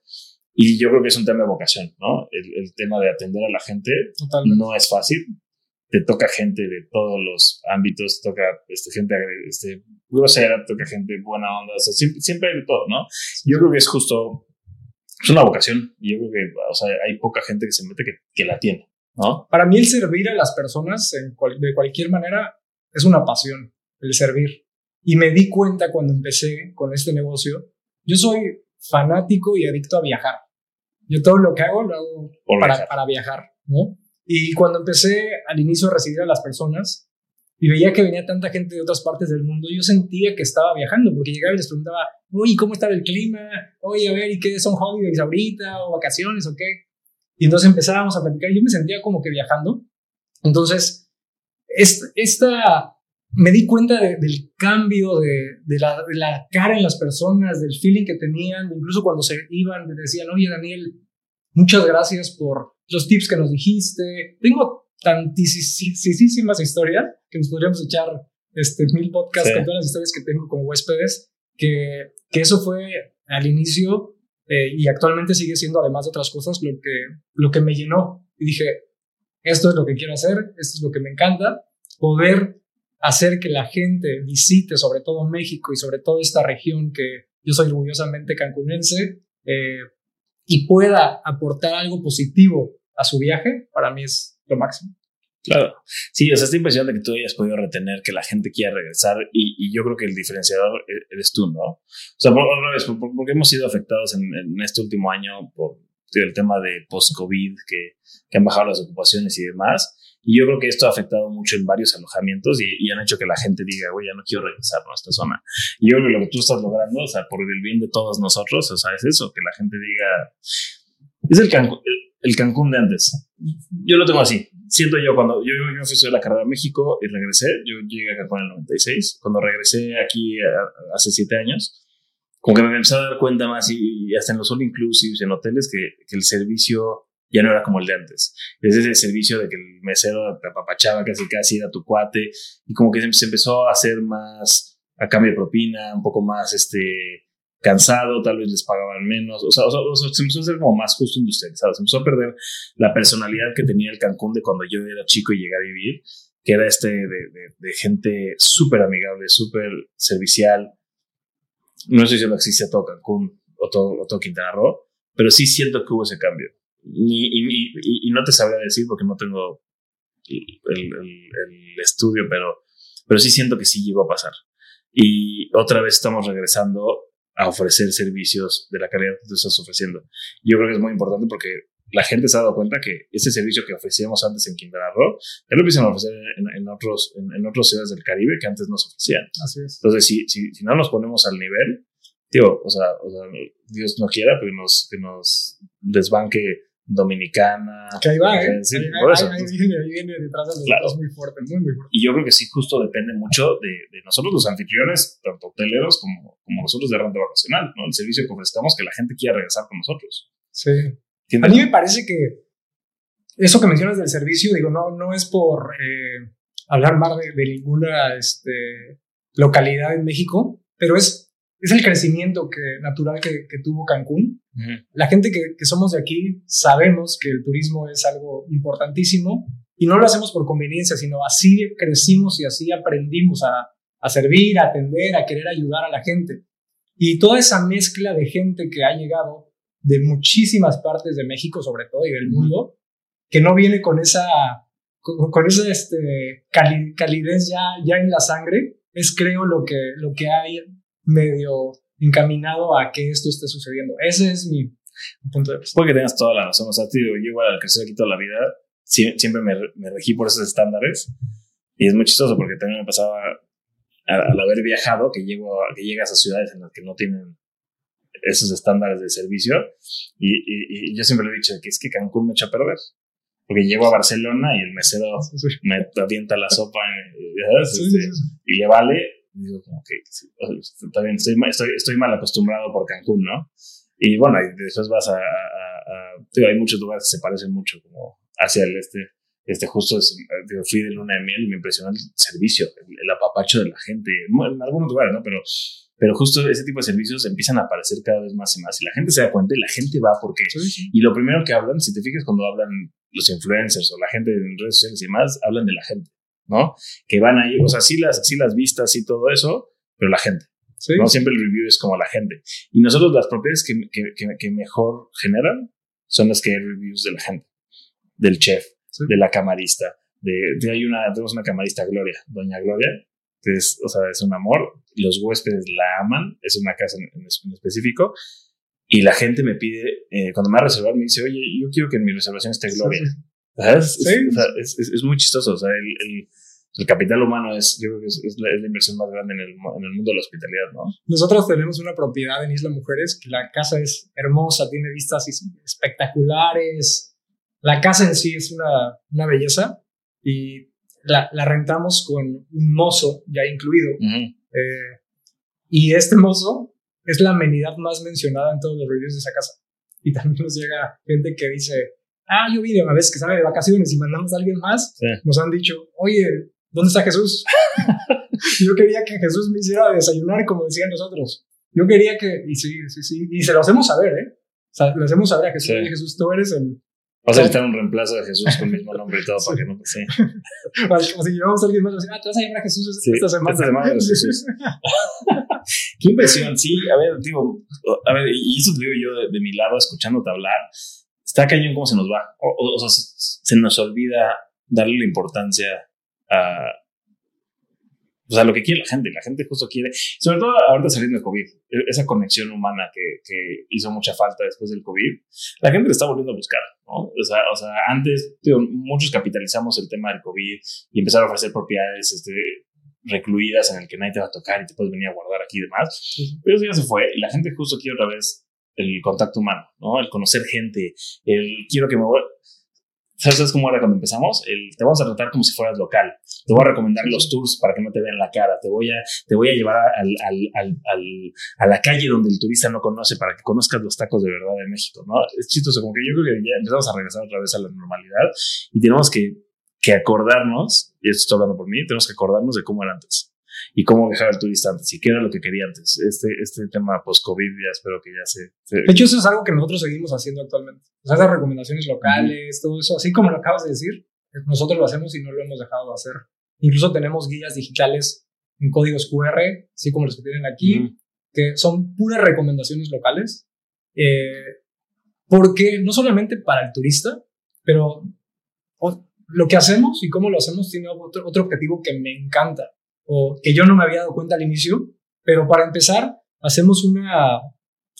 Y yo creo que es un tema de vocación, ¿no? El, tema de atender a la gente no es fácil. Te toca gente de todos los ámbitos, toca este, gente este, grosera, toca gente buena onda, o sea, siempre, hay de todo, ¿no? Yo creo que es justo, es una vocación yo creo que, o sea, hay poca gente que se mete que, que la tiene, ¿no? Para mí el servir a las personas en de cualquier manera es una pasión, el servir. Y me di cuenta cuando empecé con este negocio, yo soy fanático y adicto a viajar. Yo todo lo que hago lo hago para viajar. para viajar, ¿no? Y cuando empecé al inicio a recibir a las personas y veía que venía tanta gente de otras partes del mundo, yo sentía que estaba viajando, porque llegaba y les preguntaba, oye, ¿cómo está el clima? Oye, a ver, ¿y qué son holidays ahorita? ¿O vacaciones o qué? Y entonces empezábamos a platicar y yo me sentía como que viajando. Entonces, esta me di cuenta del cambio de, de, la, de, la, cara en las personas, del feeling que tenían, incluso cuando se iban, me decían, oye Daniel, muchas gracias por los tips que nos dijiste. Tengo tantísimas historias que nos podríamos echar este, mil podcasts con todas las historias que tengo como huéspedes, que, que eso fue al inicio eh, y actualmente sigue siendo, además de otras cosas, lo que, lo que me llenó. Y dije, esto es lo que quiero hacer, esto es lo que me encanta, poder hacer que la gente visite sobre todo México y sobre todo esta región que yo soy orgullosamente cancunense eh, y pueda aportar algo positivo a su viaje, para mí es lo máximo. Claro, sí, o sea, esta impresión de que tú hayas podido retener, que la gente quiera regresar y, yo creo que el diferenciador e, eres tú, ¿no? O sea, por, porque hemos sido afectados en, en este último año por el tema de post-COVID, que, que han bajado las ocupaciones y demás. Y yo creo que esto ha afectado mucho en varios alojamientos y, han hecho que la gente diga, güey, ya no quiero regresar a esta zona. Y yo creo que lo que tú estás logrando, o sea, por el bien de todos nosotros, o sea, es eso, que la gente diga, es el Cancún, el, Cancún de antes. Yo lo tengo así. Siento yo cuando yo, yo fui a la carrera de México y regresé, yo llegué a Cancún en el 96, cuando regresé aquí hace siete años, como que me empecé a dar cuenta más y, hasta en los all inclusives, en hoteles, que, que el servicio ya no era como el de antes. Es ese servicio de que el mesero te apapachaba casi casi, era tu cuate, y como que se empezó a hacer más a cambio de propina, un poco más este cansado, tal vez les pagaban menos, o sea, se empezó a hacer como más justo industrializado, se empezó a perder la personalidad que tenía el Cancún de cuando yo era chico y llegué a vivir, que era este de, de, gente súper amigable, súper servicial. No estoy diciendo que existe todo Cancún o todo, o todo Quintana Roo, pero sí siento que hubo ese cambio. Y, y, no te sabría decir porque no tengo el, el, estudio, pero, pero sí siento que sí llegó a pasar. Y otra vez estamos regresando a ofrecer servicios de la calidad que tú estás ofreciendo. Yo creo que es muy importante porque la gente se ha dado cuenta que ese servicio que ofrecíamos antes en Quintana Roo, ya lo empiezan a ofrecer en, otros, en, otras ciudades del Caribe que antes nos ofrecían. Así es. Entonces, si, si, si no nos ponemos al nivel, tío, o sea, o sea Dios no quiera que nos, que nos desbanque Dominicana. Que ahí va, ¿eh? Sí, por eso. Ahí, viene, ahí viene detrás de nosotros muy fuerte, muy, muy fuerte. Y yo creo que sí, justo depende mucho de, de nosotros los anfitriones, tanto hoteleros como, como nosotros de renta vacacional, ¿no? El servicio que ofrezcamos, que la gente quiera regresar con nosotros. Sí. A mí me parece que eso que mencionas del servicio, digo, no, no es por eh, hablar más de, de ninguna este, localidad en México, pero es es el crecimiento que, natural que, tuvo Cancún. La gente que, somos de aquí sabemos que el turismo es algo importantísimo y no lo hacemos por conveniencia, sino así crecimos y así aprendimos a, a servir, a atender, a querer ayudar a la gente. Y toda esa mezcla de gente que ha llegado de muchísimas partes de México, sobre todo, y del mundo, que no viene con esa, con, esa este, calidez ya, ya en la sangre, es creo lo que, lo que hay medio encaminado a que esto esté sucediendo. Ese es mi punto de vista. Puede que tengas toda la razón. O sea, tío, yo igual al crecer aquí toda la vida, siempre me, me regí por esos estándares. Y es muy chistoso porque también me pasaba al, haber viajado que, llego que llegas a ciudades en las que no tienen esos estándares de servicio. Y, yo siempre lo he dicho, que es que Cancún me echa a perder. Porque llego a Barcelona y el mesero me avienta la sopa este, y le vale digo como que también estoy, estoy, estoy, mal acostumbrado por Cancún, ¿no? Y bueno, después vas a, hay muchos lugares que se parecen mucho como hacia el este. Este justo digo, fui de luna de miel y me impresionó el servicio, el, apapacho de la gente, en algunos lugares, ¿no? Pero, pero justo ese tipo de servicios empiezan a aparecer cada vez más y más. Y la gente se da cuenta y la gente va porque. Y lo primero que hablan, si te fijas cuando hablan los influencers o la gente en redes sociales y demás, hablan de la gente. ¿No? Que van ahí, o sea, sí las, sí las vistas y todo eso, pero la gente. ¿no? Siempre el review es como la gente. Y nosotros las propiedades que, que, que, mejor generan son las que hay reviews de la gente, del chef, de la camarista. De, de, hay una, tenemos una camarista Gloria, Doña Gloria, que es, o sea, es un amor. Los huéspedes la aman, es una casa en, específico. Y la gente me pide, eh, cuando me va a reservar, me dice, oye, yo quiero que en mi reservación esté Gloria. ¿Sabes? Es, es, es, muy chistoso. O sea, el, el capital humano es, yo creo que es, la, inversión más grande en el, en el, mundo de la hospitalidad, ¿no? Nosotros tenemos una propiedad en Isla Mujeres, que la casa es hermosa, tiene vistas espectaculares. La casa en sí es una, una belleza y la, la, rentamos con un mozo ya incluido. eh, y este mozo es la amenidad más mencionada en todos los reviews de esa casa. Y también nos llega gente que dice, ah, yo vi una vez que sale de vacaciones y mandamos a alguien más, nos han dicho, oye, ¿dónde está Jesús? <laughs> yo quería que Jesús me hiciera desayunar como decían nosotros. Yo quería que, y sí, sí, sí, y se lo hacemos saber, ¿eh? O sea, lo hacemos saber a Jesús, sí. Jesús, tú eres el... Vas a necesitar un reemplazo de Jesús con el mismo nombre y todo para que no sí. Como si llevamos a alguien más, ah, te vas a llamar a Jesús esta semana. Esta semana Jesús. <laughs> Qué impresión, sí. A ver, digo, a ver, y eso digo yo de, de mi lado, escuchándote hablar, está cañón cómo se nos va. O, o, sea, se nos olvida darle la importancia a, pues a lo que quiere la gente. La gente justo quiere, sobre todo ahorita saliendo del COVID, e, esa conexión humana que, que hizo mucha falta después del COVID, la gente le está volviendo a buscar, ¿no? O sea, o sea antes, muchos capitalizamos el tema del COVID y empezaron a ofrecer propiedades este, recluidas en el que nadie te va a tocar y te puedes venir a guardar aquí y demás. Pero eso ya se fue y la gente justo quiere otra vez el contacto humano, ¿no? El conocer gente, el quiero que me ¿Sabes cómo era cuando empezamos? El, te vamos a tratar como si fueras local. Te voy a recomendar los tours para que no te vean la cara. Te voy a, te voy a llevar al, al, al, a la calle donde el turista no conoce para que conozcas los tacos de verdad de México, ¿no? Es chistoso, como que yo creo que ya empezamos a regresar otra vez a la normalidad y tenemos que, que acordarnos, y esto estoy hablando por mí, tenemos que acordarnos de cómo era antes y cómo viajaba el turista antes y qué era lo que quería antes. Este, este tema post-COVID ya espero que ya se, De hecho, eso es algo que nosotros seguimos haciendo actualmente. O sea, esas recomendaciones locales, todo eso, así como lo acabas de decir, nosotros lo hacemos y no lo hemos dejado de hacer. Incluso tenemos guías digitales en códigos QR, así como los que tienen aquí, que son puras recomendaciones locales. Eh, porque no solamente para el turista, pero lo que hacemos y cómo lo hacemos tiene otro, otro objetivo que me encanta o que yo no me había dado cuenta al inicio, pero para empezar, hacemos una,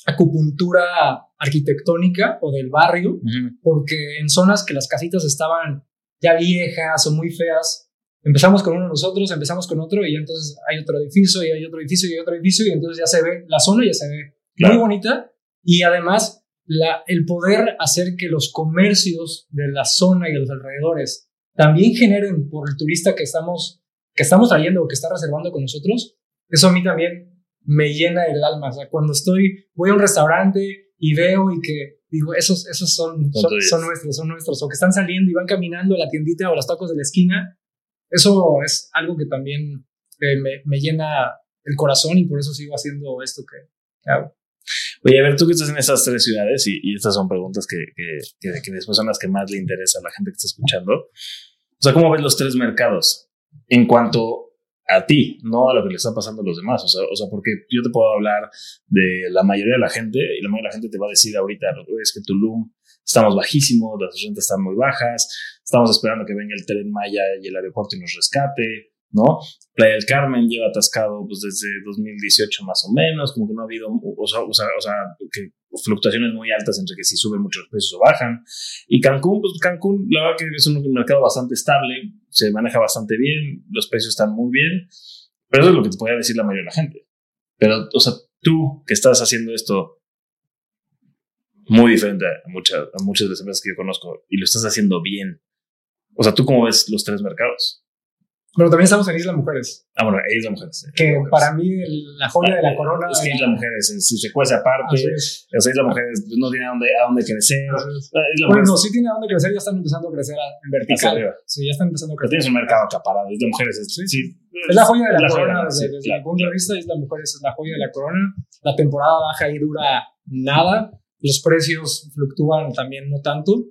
acupuntura arquitectónica o del barrio, porque en zonas que las casitas estaban ya viejas o muy feas, empezamos con uno nosotros, empezamos con otro y entonces hay otro edificio y hay otro edificio y hay otro edificio y entonces ya se ve, la zona ya se ve muy bonita y además la, el poder hacer que los comercios de la zona y de los alrededores también generen por el turista que estamos, que estamos trayendo o que está reservando con nosotros, eso a mí también me llena el alma. O sea, cuando estoy, voy a un restaurante y veo y que digo, esos, esos son, son, nuestros, son nuestros, o que están saliendo y van caminando a la tiendita o a los tacos de la esquina, eso es algo que también eh, me, me, llena el corazón y por eso sigo haciendo esto que hago. Oye, a ver, tú que estás en esas tres ciudades, y, estas son preguntas que, que, que, después son las que más le interesa a la gente que está escuchando. O sea, ¿cómo ves los tres mercados en cuanto a ti, no a lo que le está pasando a los demás? O sea, o sea, porque yo te puedo hablar de la mayoría de la gente, y la mayoría de la gente te va a decir ahorita, es que Tulum estamos bajísimos, las rentas están muy bajas, estamos esperando que venga el tren Maya y el aeropuerto y nos rescate. ¿no? Playa del Carmen lleva atascado pues desde 2018 más o menos, como que no ha habido, o sea, o sea, o sea que fluctuaciones muy altas entre que si suben muchos precios o bajan. Y Cancún, pues Cancún, la verdad que es un mercado bastante estable, se maneja bastante bien, los precios están muy bien, pero eso es lo que te podría decir la mayoría de la gente. Pero, o sea, tú que estás haciendo esto muy diferente a muchas, a muchas de las empresas que yo conozco y lo estás haciendo bien, o sea, ¿tú cómo ves los tres mercados? Bueno, también estamos en Isla Mujeres. Ah, bueno, Isla Mujeres. Que para mí la joya de la corona. Es que Isla Mujeres, si se cuece aparte, o sea, Isla Mujeres no tiene a dónde, a dónde crecer. bueno, no, sí tiene a dónde crecer, ya están empezando a crecer en vertical. Arriba. Sí, ya están empezando a crecer. Pero tienes un mercado acaparado, Isla Mujeres es, sí, sí, es la joya de la, corona. desde, desde mi punto de vista, Isla Mujeres es la joya de la corona. La temporada baja ahí dura nada. Los precios fluctúan también no tanto.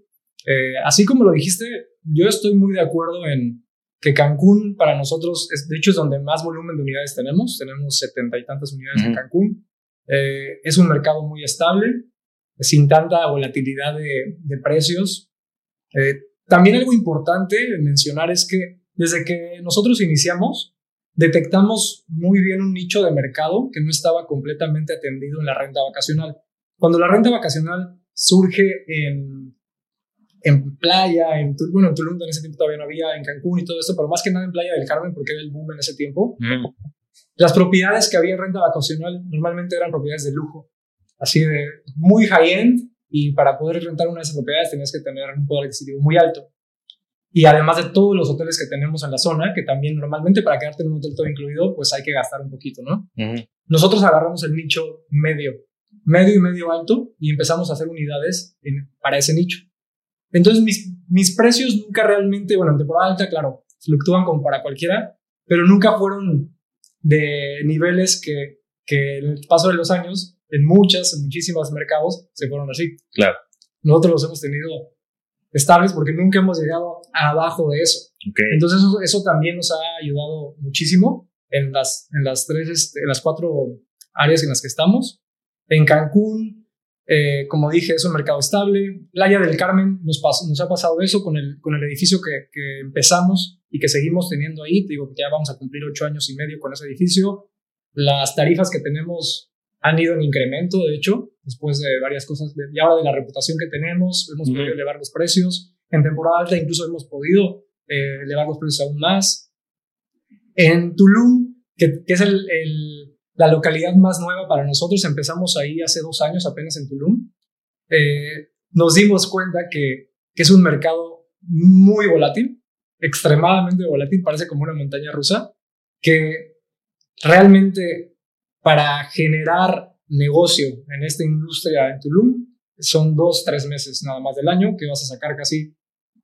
Eh, así como lo dijiste, yo estoy muy de acuerdo en que Cancún para nosotros, es, de hecho, es donde más volumen de unidades tenemos. Tenemos setenta y tantas unidades en Cancún. Eh, es un mercado muy estable, sin tanta volatilidad de, de precios. Eh, también algo importante mencionar es que desde que nosotros iniciamos, detectamos muy bien un nicho de mercado que no estaba completamente atendido en la renta vacacional. Cuando la renta vacacional surge en en playa, en bueno, en Tulum en ese tiempo todavía no había, en Cancún y todo esto, pero más que nada en Playa del Carmen porque era el boom en ese tiempo. Las propiedades que había en renta vacacional normalmente eran propiedades de lujo, así de muy high-end y para poder rentar una de esas propiedades tenías que tener un poder adquisitivo muy alto. Y además de todos los hoteles que tenemos en la zona, que también normalmente para quedarte en un hotel todo incluido, pues hay que gastar un poquito, ¿no? Nosotros agarramos el nicho medio, medio y medio alto y empezamos a hacer unidades para ese nicho. Entonces mis, mis precios nunca realmente, bueno, en temporada alta, claro, fluctúan como para cualquiera, pero nunca fueron de niveles que, que en el paso de los años, en muchas, en muchísimos mercados, se fueron así. Claro. Nosotros los hemos tenido estables porque nunca hemos llegado abajo de eso. Entonces eso, eso, también nos ha ayudado muchísimo en las, en las tres, este, en las cuatro áreas en las que estamos. En Cancún, eh, como dije, es un mercado estable. Playa del Carmen nos, nos ha pasado eso con el, con el edificio que, que, empezamos y que seguimos teniendo ahí. Te digo que ya vamos a cumplir ocho años y medio con ese edificio. Las tarifas que tenemos han ido en incremento, de hecho, después de varias cosas. y ahora de la reputación que tenemos, hemos podido elevar los precios. En temporada alta incluso hemos podido eh, elevar los precios aún más. En Tulum, que, que es el, el la localidad más nueva para nosotros. Empezamos ahí hace dos años apenas en Tulum. Eh, nos dimos cuenta que, es un mercado muy volátil, extremadamente volátil, parece como una montaña rusa, que realmente para generar negocio en esta industria en Tulum son dos, tres meses nada más del año, que vas a sacar casi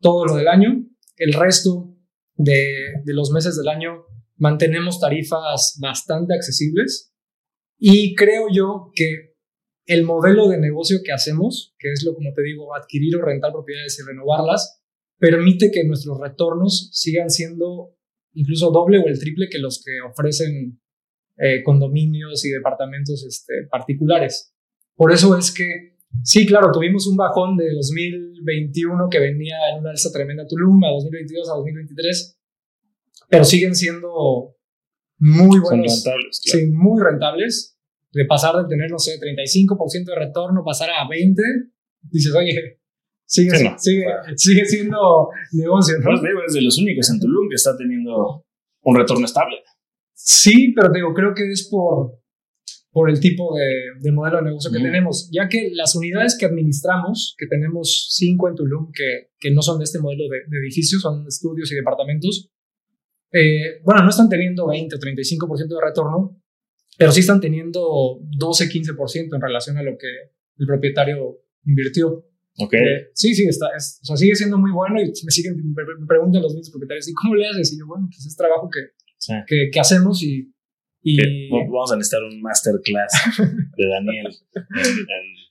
todo lo del año. El resto de los meses del año mantenemos tarifas bastante accesibles y creo yo que el modelo de negocio que hacemos, que es lo como te digo, adquirir o rentar propiedades y renovarlas, permite que nuestros retornos sigan siendo incluso doble o el triple que los que ofrecen eh, condominios y departamentos este, particulares. Por eso es que, sí, claro, tuvimos un bajón de 2021 que venía en una alza tremenda Tulum, a 2022, a 2023, pero siguen siendo muy buenos. rentables. Sí, muy rentables. de pasar de tener, no sé, 35% de retorno, pasar a 20, dices, oye, sigue, sigue, sigue siendo negocio, ¿no? es de los únicos en Tulum que está teniendo un retorno estable. Sí, pero digo, creo que es por, por el tipo de, modelo de negocio que tenemos, ya que las unidades que administramos, que tenemos cinco en Tulum, que, que no son de este modelo de, edificios, son estudios y departamentos, eh, bueno, no están teniendo 20 o 35% de retorno, pero sí están teniendo 12, 15% en relación a lo que el propietario invirtió. Ok. Eh, sí, sí, está, o sea, sigue siendo muy bueno y me siguen, me, preguntan los mismos propietarios, ¿y cómo le haces? Y yo, bueno, pues es trabajo que, que, que, hacemos y, y... Vamos a necesitar un masterclass de Daniel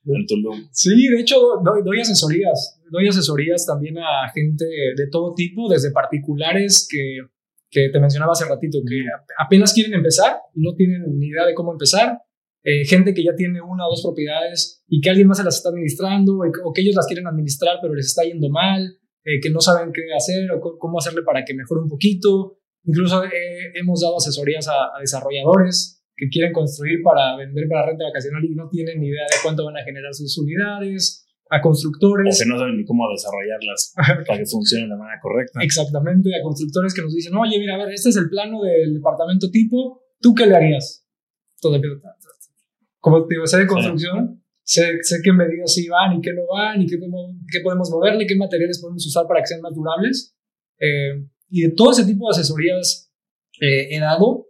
en, Tulum. Sí, de hecho doy, doy, asesorías, doy asesorías también a gente de todo tipo, desde particulares que que te mencionaba hace ratito, que apenas quieren empezar y no tienen ni idea de cómo empezar. Eh, gente que ya tiene una o dos propiedades y que alguien más se las está administrando o que ellos las quieren administrar pero les está yendo mal, eh, que no saben qué hacer o cómo hacerle para que mejore un poquito. Incluso eh, hemos dado asesorías a, a, desarrolladores que quieren construir para vender para renta vacacional y no tienen ni idea de cuánto van a generar sus unidades a constructores. O que no saben ni cómo desarrollarlas para que funcionen de manera correcta. Exactamente, a constructores que nos dicen, oye, mira, a ver, este es el plano del departamento tipo, ¿tú qué le harías? Todo Como te digo, sé de construcción, sé, sé qué medidas sí van y qué no van y qué, qué podemos moverle, qué materiales podemos usar para que sean más durables. Eh, y de todo ese tipo de asesorías eh, he dado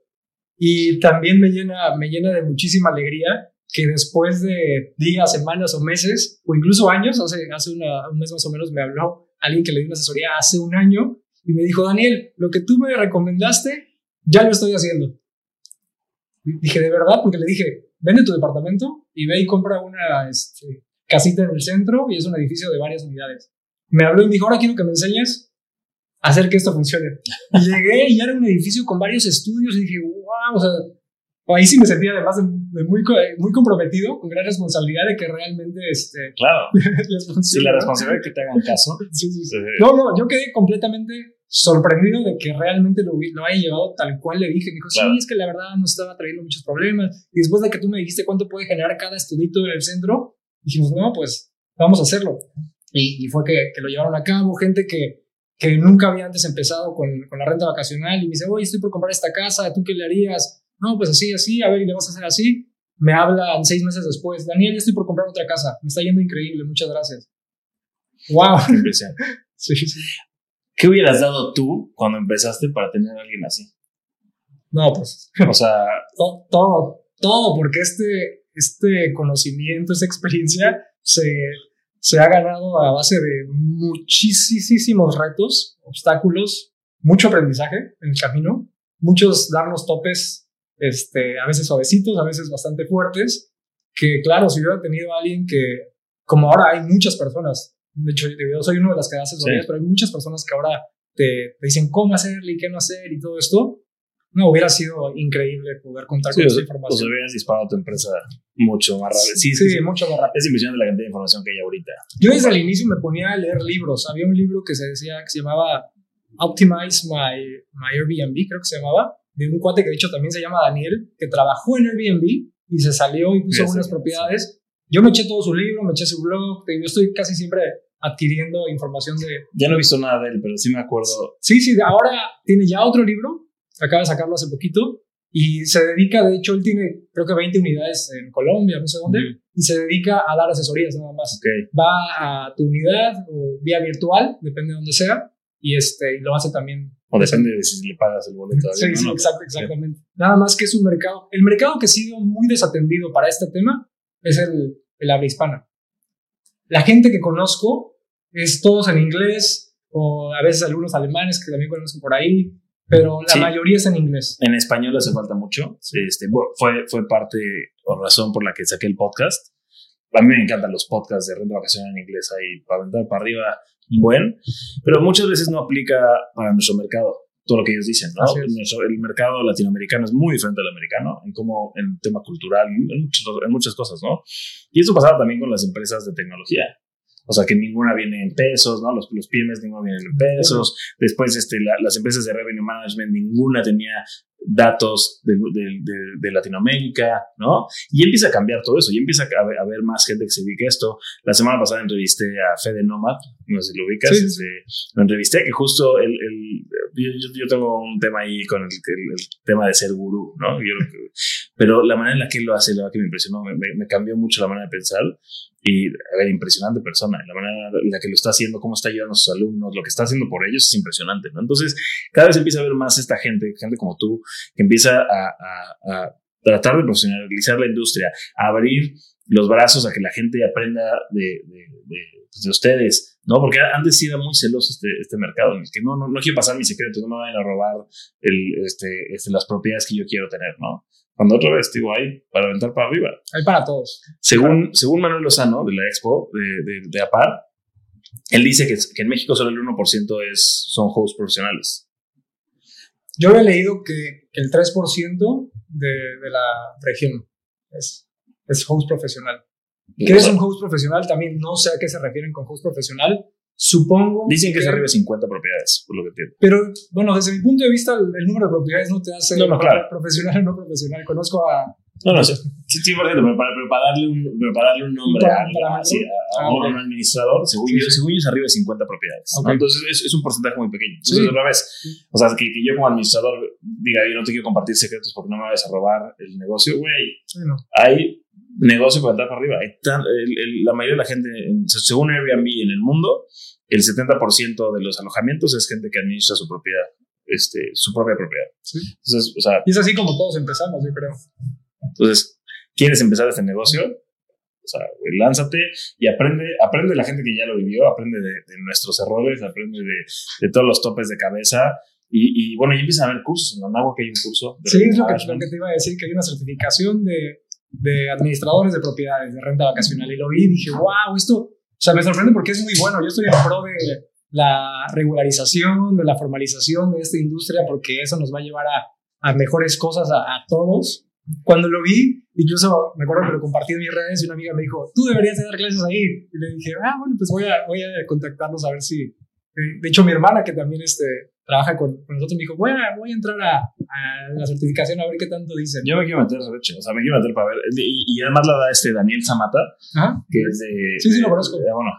y también me llena, me llena de muchísima alegría que después de días, semanas o meses, o incluso años, hace, hace un mes más o menos me habló alguien que le dio una asesoría hace un año y me dijo, Daniel, lo que tú me recomendaste, ya lo estoy haciendo. dije, ¿de verdad? Porque le dije, vende tu departamento y ve y compra una este, casita en el centro y es un edificio de varias unidades. Me habló y me dijo, ahora quiero que me enseñes a hacer que esto funcione. Llegué y ya era un edificio con varios estudios y dije, wow, o sea, ahí sí me sentía además muy, muy comprometido, con gran responsabilidad de que realmente este, <laughs> claro. <laughs> Sí, la responsabilidad de que te hagan caso. <laughs> Sí, sí, sí. No, no, yo quedé completamente sorprendido de que realmente lo, lo haya llevado tal cual le dije. Dijo, sí, es que la verdad nos estaba trayendo muchos problemas. Y después de que tú me dijiste cuánto puede generar cada estudito en el centro, dijimos, no, pues vamos a hacerlo. Y, fue que, que, lo llevaron a cabo. Gente que, que nunca había antes empezado con, con la renta vacacional y me dice, oye, estoy por comprar esta casa, ¿tú qué le harías? No, pues así, así, a ver, y le vas a hacer así. Me hablan seis meses después, Daniel, yo estoy por comprar otra casa, me está yendo increíble, muchas gracias. ¡Wow! <laughs> sí, sí. ¿Qué hubieras dado tú cuando empezaste para tener a alguien así? No, pues. O sea. <laughs> todo, todo, porque este, este conocimiento, esta experiencia se, se ha ganado a base de muchísimos retos, obstáculos, mucho aprendizaje en el camino, muchos darnos topes este, a veces suavecitos, a veces bastante fuertes, que claro, si hubiera tenido a alguien que, como ahora hay muchas personas, de hecho yo soy uno de las que hace asesorías, pero hay muchas personas que ahora te, dicen cómo hacerle y qué no hacer y todo esto, no, hubiera sido increíble poder contar con esa información. Pues hubieras disparado tu empresa mucho más rápido. Sí, sí, mucho más rápido. Es impresionante la cantidad de información que hay ahorita. Yo desde el inicio me ponía a leer libros. Había un libro que se decía, que se llamaba Optimize My, My Airbnb, creo que se llamaba de un cuate que de hecho también se llama Daniel, que trabajó en Airbnb y se salió y puso algunas propiedades. Yo me eché todo su libro, me eché su blog, yo estoy casi siempre adquiriendo información de... Ya no he visto nada de él, pero sí me acuerdo. Sí, sí, ahora tiene ya otro libro, acaba de sacarlo hace poquito, y se dedica, de hecho, él tiene creo que 20 unidades en Colombia, no sé dónde, y se dedica a dar asesorías nada más. Va a tu unidad o vía virtual, depende de dónde sea, y, este, y lo hace también o depende de si le pagas el boleto. Sí, sí, exacto, exactamente. Nada más que es un mercado. El mercado que ha sido muy desatendido para este tema es el, el habla hispana. La gente que conozco es todos en inglés o a veces algunos alemanes que también conozco por ahí, pero la mayoría es en inglés. En español hace falta mucho. Este, fue, fue parte o razón por la que saqué el podcast. A mí me encantan los podcasts de renta vacaciones en inglés ahí para aventar para arriba buen, pero muchas veces no aplica para nuestro mercado todo lo que ellos dicen, ¿no? el mercado latinoamericano es muy diferente al americano en cómo, en tema cultural, en, en muchas cosas, ¿no? Y eso pasaba también con las empresas de tecnología. O sea, que ninguna viene en pesos, ¿no? Los, los pymes ninguno vienen en pesos. Después, este, las empresas de revenue management, ninguna tenía datos de, de, Latinoamérica, ¿no? Y empieza a cambiar todo eso, y empieza a haber, más gente que se dedique a esto. La semana pasada entrevisté a Fede Nomad, no sé si lo ubicas, este, lo entrevisté, que justo el, yo, yo, tengo un tema ahí con el, tema de ser gurú, ¿no? pero la manera en la que él lo hace, la verdad que me impresionó, me, me cambió mucho la manera de pensar y, a ver, impresionante persona, la manera en la que lo está haciendo, cómo está ayudando a sus alumnos, lo que está haciendo por ellos es impresionante, ¿no? Entonces, cada vez empieza a ver más esta gente, gente como tú, que empieza a, a, tratar de profesionalizar la industria, a abrir los brazos a que la gente aprenda de, de, de, pues, de ustedes, ¿no? Porque antes sí era muy celoso este, este mercado en el que no, no, no quiero pasar mis secretos, no me vayan a robar el, este, este, las propiedades que yo quiero tener, ¿no? Cuando otra vez, digo, hay para aventar para arriba. Hay para todos. Según, según Manuel Lozano, de la Expo, de, de, APAR, él dice que, que, en México solo el 1% es, son hosts profesionales. Yo había leído que el 3% de, de la región es, es host profesional. ¿Qué es un host profesional? También no sé a qué se refieren con host profesional, Supongo. Dicen que, es arriba de 50 propiedades, por lo que entiendo. Pero, bueno, desde mi punto de vista, el, número de propiedades no te hace profesional o no profesional. Conozco a. No, no, sí, sí, por cierto, pero para, darle, un, darle un nombre a, a, ah, un administrador, según, yo, según yo es arriba de 50 propiedades. Entonces es, es, un porcentaje muy pequeño. Entonces, otra vez, o sea, que, que, yo como administrador diga, yo no te quiero compartir secretos porque no me vayas a robar el negocio, güey. Hay negocio para entrar para arriba. la mayoría de la gente, según Airbnb en el mundo, el 70% de los alojamientos es gente que administra su propiedad, este, su propia propiedad. Entonces, o sea, y es así como todos empezamos, yo creo. Entonces, ¿quieres empezar este negocio? O sea, lánzate y aprende, aprende de la gente que ya lo vivió, aprende de, nuestros errores, aprende de, todos los topes de cabeza. Y, bueno, y empieza a haber cursos. En agua que hay un curso. sí, es lo que, lo que, te iba a decir, que hay una certificación de, de administradores de propiedades, de renta vacacional. Y lo vi y dije, wow, esto, o sea, me sorprende porque es muy bueno. Yo estoy en pro de la regularización, de la formalización de esta industria, porque eso nos va a llevar a, a mejores cosas a, todos. Cuando lo vi, incluso me acuerdo que lo compartí en mis redes y una amiga me dijo, tú deberías de dar clases ahí. Y le dije, ah, bueno, pues voy a, voy a contactarlos a ver si... Eh, de hecho, mi hermana, que también este, trabaja con, nosotros, me dijo, voy a, voy a entrar a, la certificación a ver qué tanto dicen. Yo me quiero meter, o sea, me quiero meter para ver. Y, además la da este Daniel Zamata, que es de... Sí, sí, lo conozco. bueno,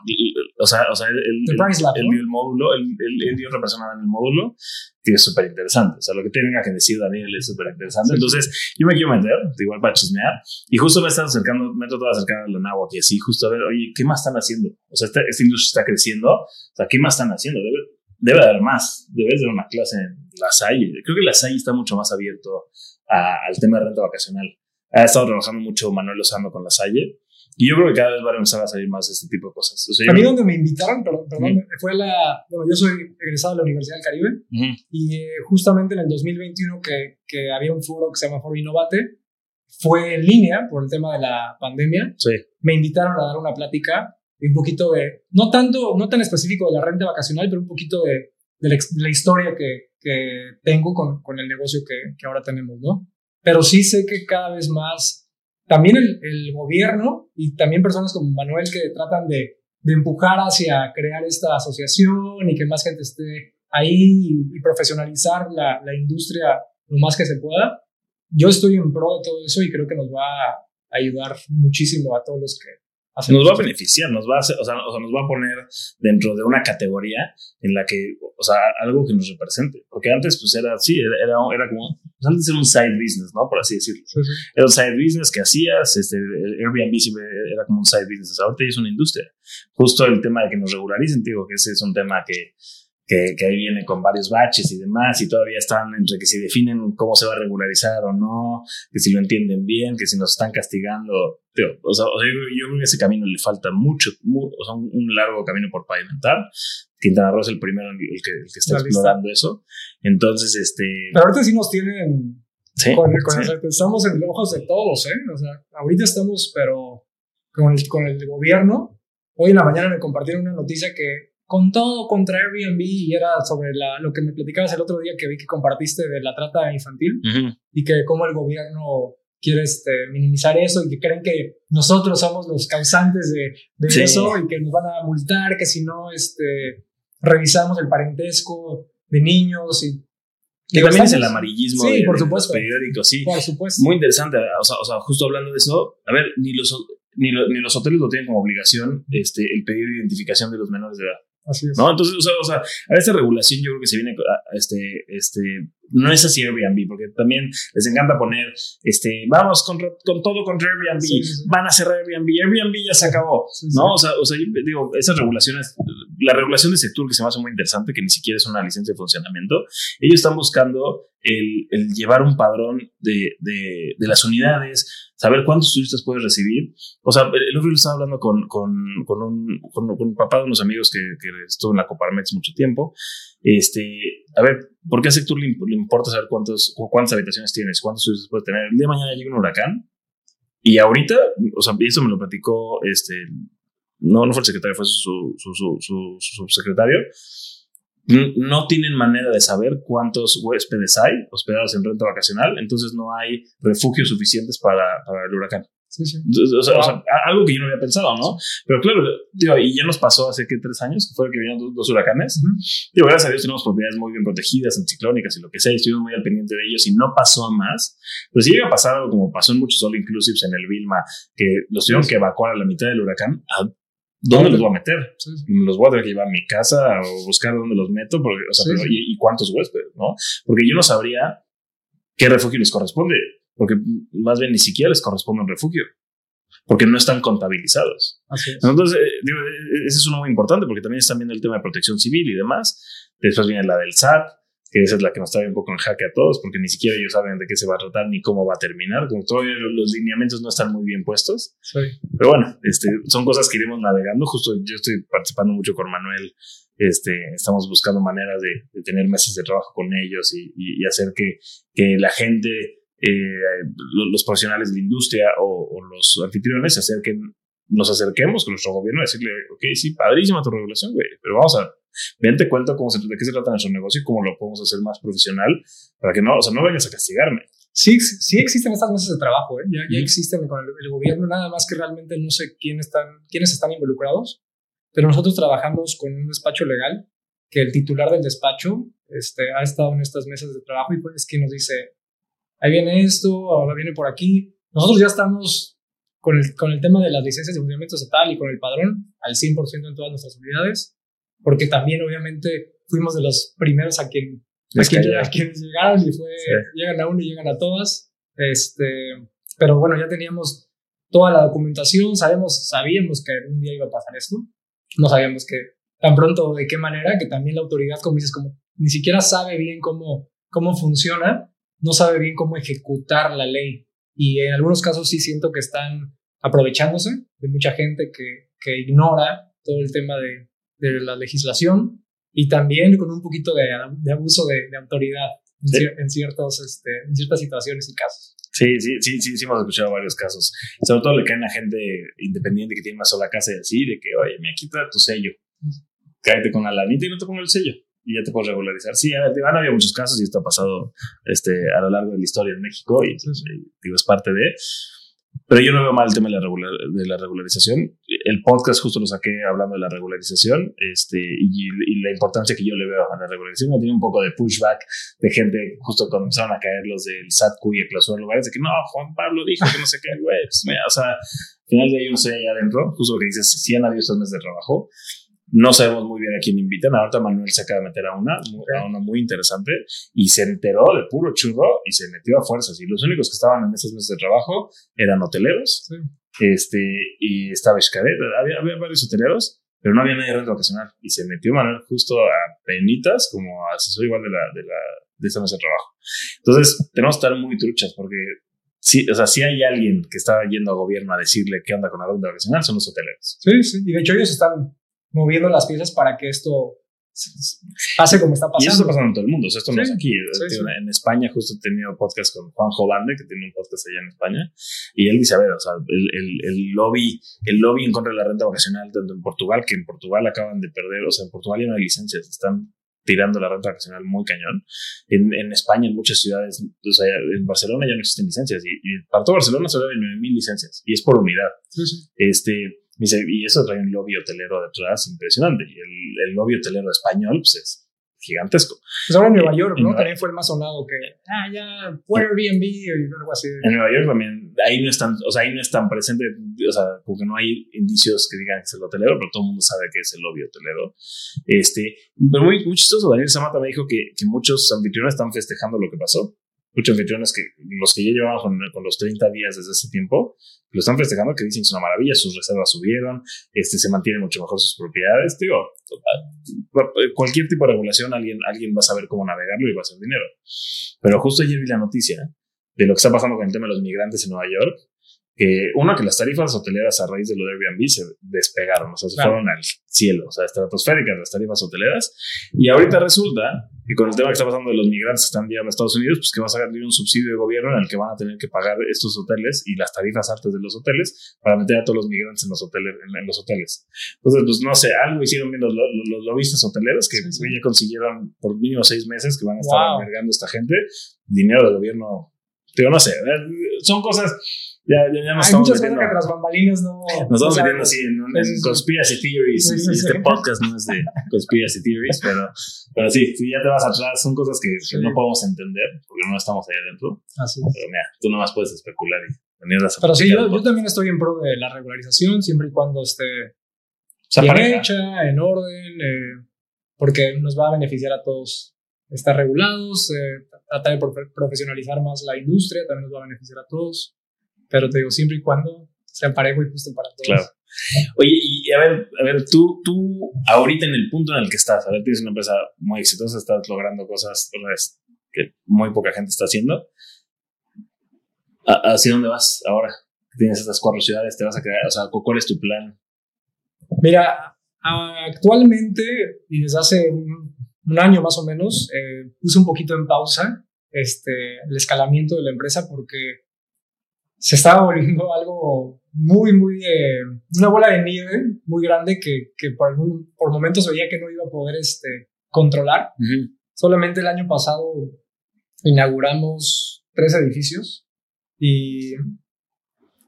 o sea, o sea él, él, dio el módulo, él, él, dio otra persona en el módulo, que es súper interesante. O sea, lo que tenga que decir Daniel es súper interesante. Entonces, yo me quiero meter, igual para chismear, y justo me están acercando, me he tratado de acercar a la que así, justo a ver, oye, ¿qué más están haciendo? O sea, esta, esta industria está creciendo, o sea, ¿qué más están haciendo? Debe, debe haber más, debe haber una clase en La Salle. Creo que La Salle está mucho más abierto al tema de renta vacacional. Ha estado trabajando mucho Manuel Lozano con La Salle. Y yo creo que cada vez van a empezar a salir más este tipo de cosas. a mí donde me invitaron, perdón, fue la, bueno, yo soy egresado de la Universidad del Caribe y eh, justamente en el 2021 que, que, había un foro que se llama Foro Innovate, fue en línea por el tema de la pandemia. Sí. Me invitaron a dar una plática un poquito de, no tanto, no tan específico de la renta vacacional, pero un poquito de, de, la, historia que, que tengo con, con, el negocio que, que, ahora tenemos, ¿no? Pero sí sé que cada vez más, también el, el gobierno y también personas como Manuel que tratan de, de, empujar hacia crear esta asociación y que más gente esté ahí y, y profesionalizar la, la industria lo más que se pueda. Yo estoy en pro de todo eso y creo que nos va a ayudar muchísimo a todos los que nos va a beneficiar, nos va a, hacer, o, sea, o sea, nos va a poner dentro de una categoría en la que, o sea, algo que nos represente. Porque antes, pues era así, era, era, era como, pues antes era un side business, ¿no? Por así decirlo. Era un side business que hacías, este, Airbnb era como un side business. Ahorita ya es una industria. Justo el tema de que nos regularicen, digo, que ese es un tema que, que, que, ahí viene con varios baches y demás, y todavía están entre que si definen cómo se va a regularizar o no, que si lo entienden bien, que si nos están castigando. o sea, yo, creo que ese camino le falta mucho, o sea, un, largo camino por pavimentar. Quintana Roo es el primero el que, el que está explorando eso. Entonces, este. Pero ahorita sí nos tienen. ¿Sí? Con, estamos en los ojos de todos, ¿eh? O sea, ahorita estamos, pero con el, con el gobierno. Hoy en la mañana me compartieron una noticia que con todo contra Airbnb y era sobre la, lo que me platicabas el otro día que vi que compartiste de la trata infantil y que cómo el gobierno quiere este, minimizar eso y que creen que nosotros somos los causantes de, de eso y que nos van a multar, que si no este, revisamos el parentesco de niños y Y también es el amarillismo sí, de, por de supuesto. los periódicos, sí. Por supuesto. Muy interesante. O sea, o sea, justo hablando de eso, a ver, ni los, ni, lo- ni los hoteles lo tienen como obligación este, el pedir identificación de los menores de edad. Así es. ¿no? Entonces, o sea, o sea, a esta regulación yo creo que se viene, este, este, no es así Airbnb, porque también les encanta poner, este, vamos con, con todo contra Airbnb, Sí, sí, van a cerrar Airbnb, Airbnb ya se acabó, Sí. ¿no? O sea, o sea, yo digo, esas regulaciones, la regulación de sector que se me hace muy interesante, que ni siquiera es una licencia de funcionamiento, ellos están buscando el, el llevar un padrón de, de, de las unidades, saber cuántos turistas puedes recibir. O sea, el otro día estaba hablando con, con, con, un, con, con un papá de unos amigos que, que estuvo en la Coparmex mucho tiempo. Este, a ver, ¿por qué a Sector le, imp- le importa saber cuántos, cuántas habitaciones tienes, cuántos turistas puedes tener? El día de mañana llega un huracán y ahorita, o sea, eso me lo platicó, este, no, no fue el secretario, fue su, su, su, su, su subsecretario. No tienen manera de saber cuántos huéspedes hay hospedados en renta vacacional, entonces no hay refugios suficientes para, para el huracán. Sí, sí. O sea, o Wow. sea, a- algo que yo no había pensado, ¿no? Pero claro, digo, y ya nos pasó hace que tres años, que fue que vinieron dos, dos huracanes. Ujú. Digo, gracias a Dios tenemos propiedades muy bien protegidas, anticiclónicas y lo que sea, y estuvimos muy al pendiente de ellos y no pasó a más. Pues si llega a pasar algo como pasó en muchos all inclusives en el Vilma, que los tuvieron que evacuar a la mitad del huracán, ¿a dónde los voy a meter? Sí, sí. los voy a tener que llevar a mi casa o buscar dónde los meto, porque, o sea, Sí, pero, sí. ¿y, y cuántos huéspedes, no? Porque yo no sabría qué refugio les corresponde, porque más bien ni siquiera les corresponde un refugio, porque no están contabilizados. Así es. Entonces, eh, digo, eh, ese es uno muy importante, porque también están viendo el tema de protección civil y demás. Después viene la del SAT, que esa es la que nos trae un poco en jaque a todos, porque ni siquiera ellos saben de qué se va a tratar ni cómo va a terminar, como todavía los lineamientos no están muy bien puestos. Sí. Pero bueno, este, son cosas que iremos navegando. Justo yo estoy participando mucho con Manuel. Este, estamos buscando maneras de, de tener mesas de trabajo con ellos y, y- y hacer que, que la gente, eh, lo- los profesionales de la industria o, o los anfitriones se acerquen, nos acerquemos con nuestro gobierno y decirle, ok, sí, padrísima tu regulación, güey, pero vamos a, ven, te cuento cómo se, de qué se trata nuestro negocio y cómo lo podemos hacer más profesional para que no, o sea, no vengas a castigarme. Sí, sí existen estas mesas de trabajo, ¿eh? ya, ya existen con el, el gobierno, nada más que realmente no sé quién están, quiénes están involucrados, pero nosotros trabajamos con un despacho legal que el titular del despacho este, ha estado en estas mesas de trabajo y pues es quien nos dice, ahí viene esto, ahora viene por aquí. Nosotros ya estamos con el, con el tema de las licencias de funcionamiento estatal y con el padrón al 100% en todas nuestras unidades, porque también obviamente fuimos de los primeros a quien a, quien- a quienes llegaron y fue, Sí. llegan a uno y llegan a todas. Este, pero bueno, ya teníamos toda la documentación, sabemos, sabíamos que algún día iba a pasar esto, no sabíamos que tan pronto de qué manera, que también la autoridad, como dices, como ni siquiera sabe bien cómo, cómo funciona, no sabe bien cómo ejecutar la ley. Y en algunos casos sí siento que están aprovechándose de mucha gente que, que ignora todo el tema de, de la legislación y también con un poquito de, de abuso de, de autoridad en, Sí. cier- en ciertos, este, en ciertas situaciones y casos. Sí, sí, sí, sí, sí, hemos escuchado varios casos. Sobre todo le caen a gente independiente que tiene una sola casa y así, de que, oye, me quita tu sello. Cállate con la lanita y no te pongo el sello. Y ya te puedes regularizar. Sí, a ver, digo, han habido muchos casos y esto ha pasado este, a lo largo de la historia en México y eh, digo, es parte de. Pero yo no veo mal el tema de la, regular- de la regularización. El podcast justo lo saqué hablando de la regularización este, y, y la importancia que yo le veo a la regularización. Tiene un poco de pushback de gente justo cuando empezaron a caer los del SATCU y a clausurar lugares de que no, Juan Pablo dijo que no sé qué, güey. Pues, o sea, al final de ahí no sé allá adentro, justo lo que dices, si han habido estos meses de trabajo. No sabemos muy bien a quién invitan. Ahorita Manuel se acaba de meter a una, a una muy interesante y se enteró de puro churro y se metió a fuerzas. Y los únicos que estaban en esos meses de trabajo eran hoteleros Sí. este, y estaba Xcaret, había, había varios hoteleros, pero no había nadie de renta vacacional. Y se metió Manuel justo a penitas como asesor igual de la, de la, de esta mesa de trabajo. Entonces, tenemos que estar muy truchas porque si, o sea, si hay alguien que está yendo a gobierno a decirle qué onda con la renta vacacional, son los hoteleros. Sí, sí. Y de hecho ellos están moviendo las piezas para que esto pase como está Y eso pasando. está pasando en todo el mundo. O sea, esto no Sí, es aquí. sí, Digo, sí. En España, justo he tenido podcast con Juanjo Bande, que tiene un podcast allá en España. Y él dice: A ver, o sea, el, el, el lobby, el lobby en contra de la renta vacacional, tanto en Portugal, que en Portugal acaban de perder, o sea, en Portugal ya no hay licencias, están tirando la renta vacacional muy cañón. En, en España, en muchas ciudades, o sea, en Barcelona ya no existen licencias. Y, y para todo Barcelona se de 9000 licencias. Y es por unidad. Sí, sí. Este, me dice, y eso trae un lobby hotelero detrás impresionante. Y el, el lobby hotelero español pues, es gigantesco. Pues ahora en Nueva York, ¿no? También fue el más sonado que, ah, ya, fue Airbnb o algo así. En Nueva York también, ahí no están, o sea, ahí no es tan presente, o sea, porque no hay indicios que digan que es el hotelero, pero todo el mundo sabe que es el lobby hotelero. Este, pero muy, muy chistoso, Daniel Samata me dijo que, que muchos anfitriones están festejando lo que pasó muchos anfitriones que los que ya llevamos con, los 30 días desde ese tiempo, lo están festejando, que dicen que es una maravilla, sus reservas subieron, este, se mantienen mucho mejor sus propiedades. Digo, cualquier tipo de regulación, alguien, alguien va a saber cómo navegarlo y va a hacer dinero. Pero justo ayer vi la noticia de lo que está pasando con el tema de los migrantes en Nueva York que una que las tarifas hoteleras a raíz de lo de Airbnb se despegaron, o sea, se fueron al cielo, o sea, estratosféricas las tarifas hoteleras. Y ahorita resulta que con el tema que está pasando de los migrantes que están llegando a Estados Unidos, pues que va a salir un subsidio de gobierno en el que van a tener que pagar estos hoteles y las tarifas altas de los hoteles para meter a todos los migrantes en los hoteles. En, los hoteles. Entonces, pues no sé, algo hicieron bien los, los, lobistas hoteleros que ya consiguieron por mínimo seis meses que van a estar albergando a esta gente dinero del gobierno. Digo, no sé, son cosas ya, ya, ya nos Hay muchas cosas que tras bambalinas no. Nos estamos metiendo así en, en conspiracy theories. este podcast no es de <laughs> conspiracy theories, pero, pero sí, si ya te vas atrás, son cosas que, no podemos entender porque no estamos ahí adentro. Así es. Pero mira, tú nomás puedes especular y venir a Pero sí, yo, yo, también estoy en pro de la regularización, siempre y cuando esté bien hecha, en orden, eh, porque nos va a beneficiar a todos estar regulados, eh, tratar de profesionalizar más la industria, también nos va a beneficiar a todos. Pero te digo, siempre y cuando sea parejo y justo para todos. Claro. Oye, y a ver, a ver, tú, tú ahorita en el punto en el que estás, a ver, tienes una empresa muy exitosa, estás logrando cosas que muy poca gente está haciendo. ¿Hacia dónde vas ahora? Tienes estas cuatro ciudades, te vas a quedar, o sea, ¿cuál es tu plan? Mira, actualmente y desde hace un, año más o menos, eh, puse un poquito en pausa este, el escalamiento de la empresa porque se estaba volviendo <laughs> algo muy, muy, eh, una bola de nieve muy grande que, que por, algún, por momentos veía que no iba a poder este, controlar. Solamente el año pasado inauguramos tres edificios y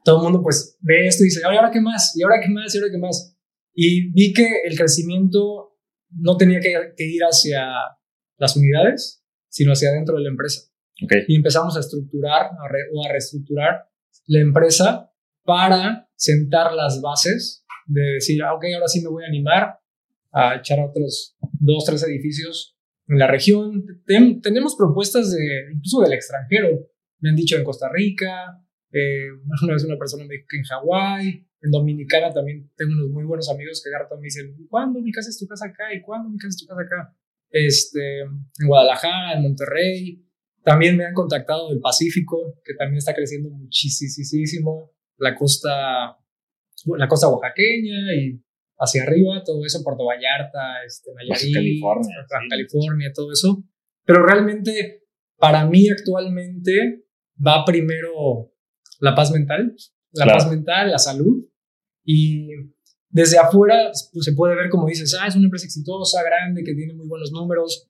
todo el mundo pues ve esto y dice, ¿y ahora qué más? ¿Y ahora qué más? ¿Y ahora qué más? Y vi que el crecimiento no tenía que, que ir hacia las unidades, sino hacia dentro de la empresa. Y empezamos a estructurar o a reestructurar la empresa para sentar las bases de decir, ah, ok, ahora sí me voy a animar a echar otros dos, tres edificios en la región. tenemos propuestas de, incluso del extranjero. Me han dicho en Costa Rica, eh, una vez una persona me dijo que en Hawái, en Dominicana también tengo unos muy buenos amigos que Garto me dicen, ¿cuándo mi casa es tu casa acá? ¿Y cuándo mi casa es tu casa acá? Este, en Guadalajara, en Monterrey, también me han contactado del Pacífico, que también está creciendo muchísimo. La costa, la costa oaxaqueña y hacia arriba, todo eso, Puerto Vallarta, este, Nayarit, California, California, todo eso. Pero realmente, para mí actualmente, va primero la paz mental, la paz mental, la salud. Y desde afuera pues, se puede ver como dices, ah, es una empresa exitosa, grande, que tiene muy buenos números,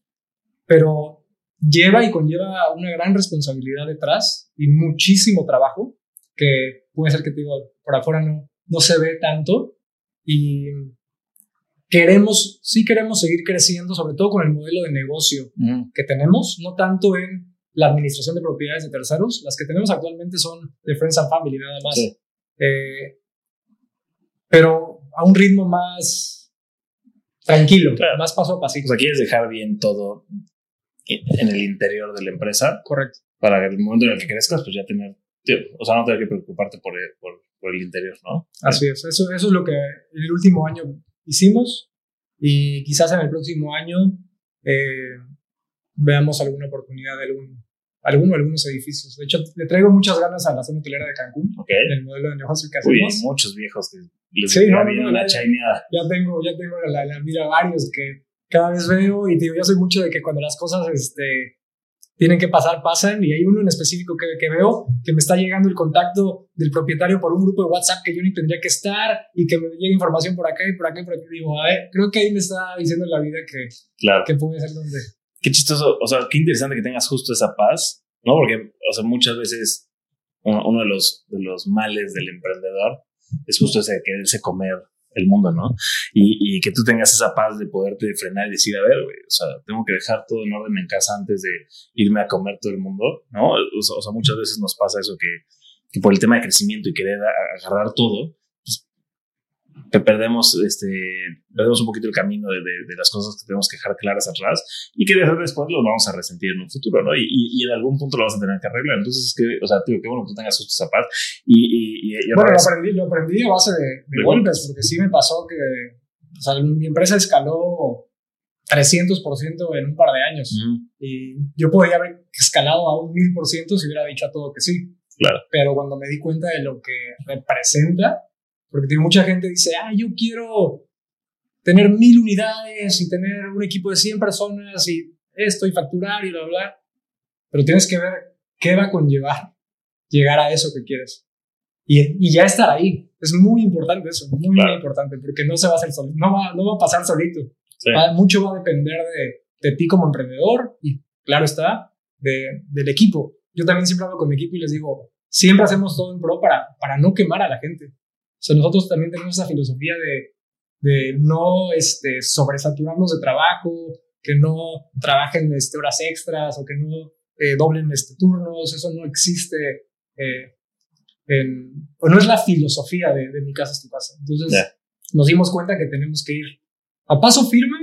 pero lleva y conlleva una gran responsabilidad detrás y muchísimo trabajo, que puede ser que te digo, por afuera no, no se ve tanto. Y queremos, sí queremos seguir creciendo, sobre todo con el modelo de negocio que tenemos, no tanto en la administración de propiedades de terceros, las que tenemos actualmente son de Friends and Family nada más. Eh, pero a un ritmo más tranquilo, más paso a pasito. O sea, quieres dejar bien todo en el interior de la empresa. Correcto. Para el momento en el que crezcas, pues ya tener, o sea, no tener que preocuparte por el, por, el interior, ¿no? Así es, eso, eso es lo que en el último año hicimos y quizás en el próximo año eh, veamos alguna oportunidad de algún, alguno algunos edificios. De hecho, le traigo muchas ganas a la zona hotelera de Cancún, okay. del modelo de negocio que hacemos. Uy, muchos viejos que les sí, no, no, la chaineada. Ya tengo, ya tengo la, la mira varios que cada vez veo y digo, yo soy mucho de que cuando las cosas este, tienen que pasar, pasan. Y hay uno en específico que, que, veo que me está llegando el contacto del propietario por un grupo de WhatsApp que yo ni tendría que estar y que me llega información por acá y por acá y por acá. Digo, a ver, creo que ahí me está diciendo la vida que, claro. que puede ser donde. Qué chistoso, o sea, qué interesante que tengas justo esa paz, ¿no? Porque, o sea, muchas veces uno, de, los, de los males del emprendedor es justo ese de quererse comer el mundo, ¿no? Y, que tú tengas esa paz de poderte frenar y decir, a ver, güey, o sea, tengo que dejar todo en orden en casa antes de irme a comer todo el mundo, ¿no? O sea, muchas veces nos pasa eso que, que por el tema de crecimiento y querer agarrar todo, perdemos, este, perdemos un poquito el camino de, de, las cosas que tenemos que dejar claras atrás y que después lo vamos a resentir en un futuro, ¿no? Y, y, en algún punto lo vas a tener que arreglar. Entonces, es que, o sea, tío, qué bueno que tú tengas sus zapatos. Y, y, bueno, lo aprendí, lo aprendí a base de, de golpes, porque sí me pasó que, o sea, mi empresa escaló 300% en un par de años. Y yo podría haber escalado a un 1000% si hubiera dicho a todo que sí. Claro. Pero cuando me di cuenta de lo que representa, porque mucha gente dice, ah, yo quiero tener mil unidades y tener un equipo de 100 personas y esto y facturar y bla, bla. Pero tienes que ver qué va a conllevar llegar a eso que quieres. Y, y ya estar ahí. Es muy importante eso, muy, muy importante, porque no se va a hacer solito, no va, no va a pasar solito. mucho va a depender de, de, ti como emprendedor y, claro está, de, del equipo. Yo también siempre hablo con mi equipo y les digo, siempre hacemos todo en pro para, para no quemar a la gente. O sea, nosotros también tenemos esa filosofía de, de no este, sobresaturarnos de trabajo, que no trabajen este, horas extras o que no eh, doblen este, turnos, eso no existe. Eh, en, o no es la filosofía de, de, mi casa es tu casa. Entonces nos dimos cuenta que tenemos que ir a paso firme,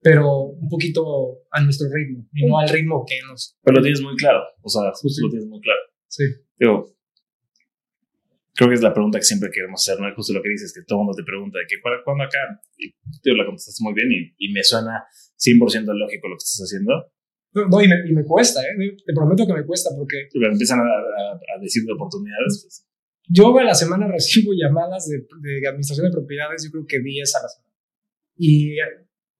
pero un poquito a nuestro ritmo y no al ritmo que nos. Pero lo tienes muy claro, o sea, justo lo tienes muy claro. Sí. Digo, creo que es la pregunta que siempre queremos hacer, ¿no? Es justo lo que dices, que todo el mundo te pregunta de que, ¿para cuándo acá? Y tú la contestaste muy bien y, y me suena 100% lógico lo que estás haciendo. No, y me, y me cuesta, ¿eh? Te prometo que me cuesta porque... Empiezan a, a, decir de oportunidades. Pues. Yo a la semana <laughs> recibo llamadas de, de, administración de propiedades, yo creo que 10 a la semana. Y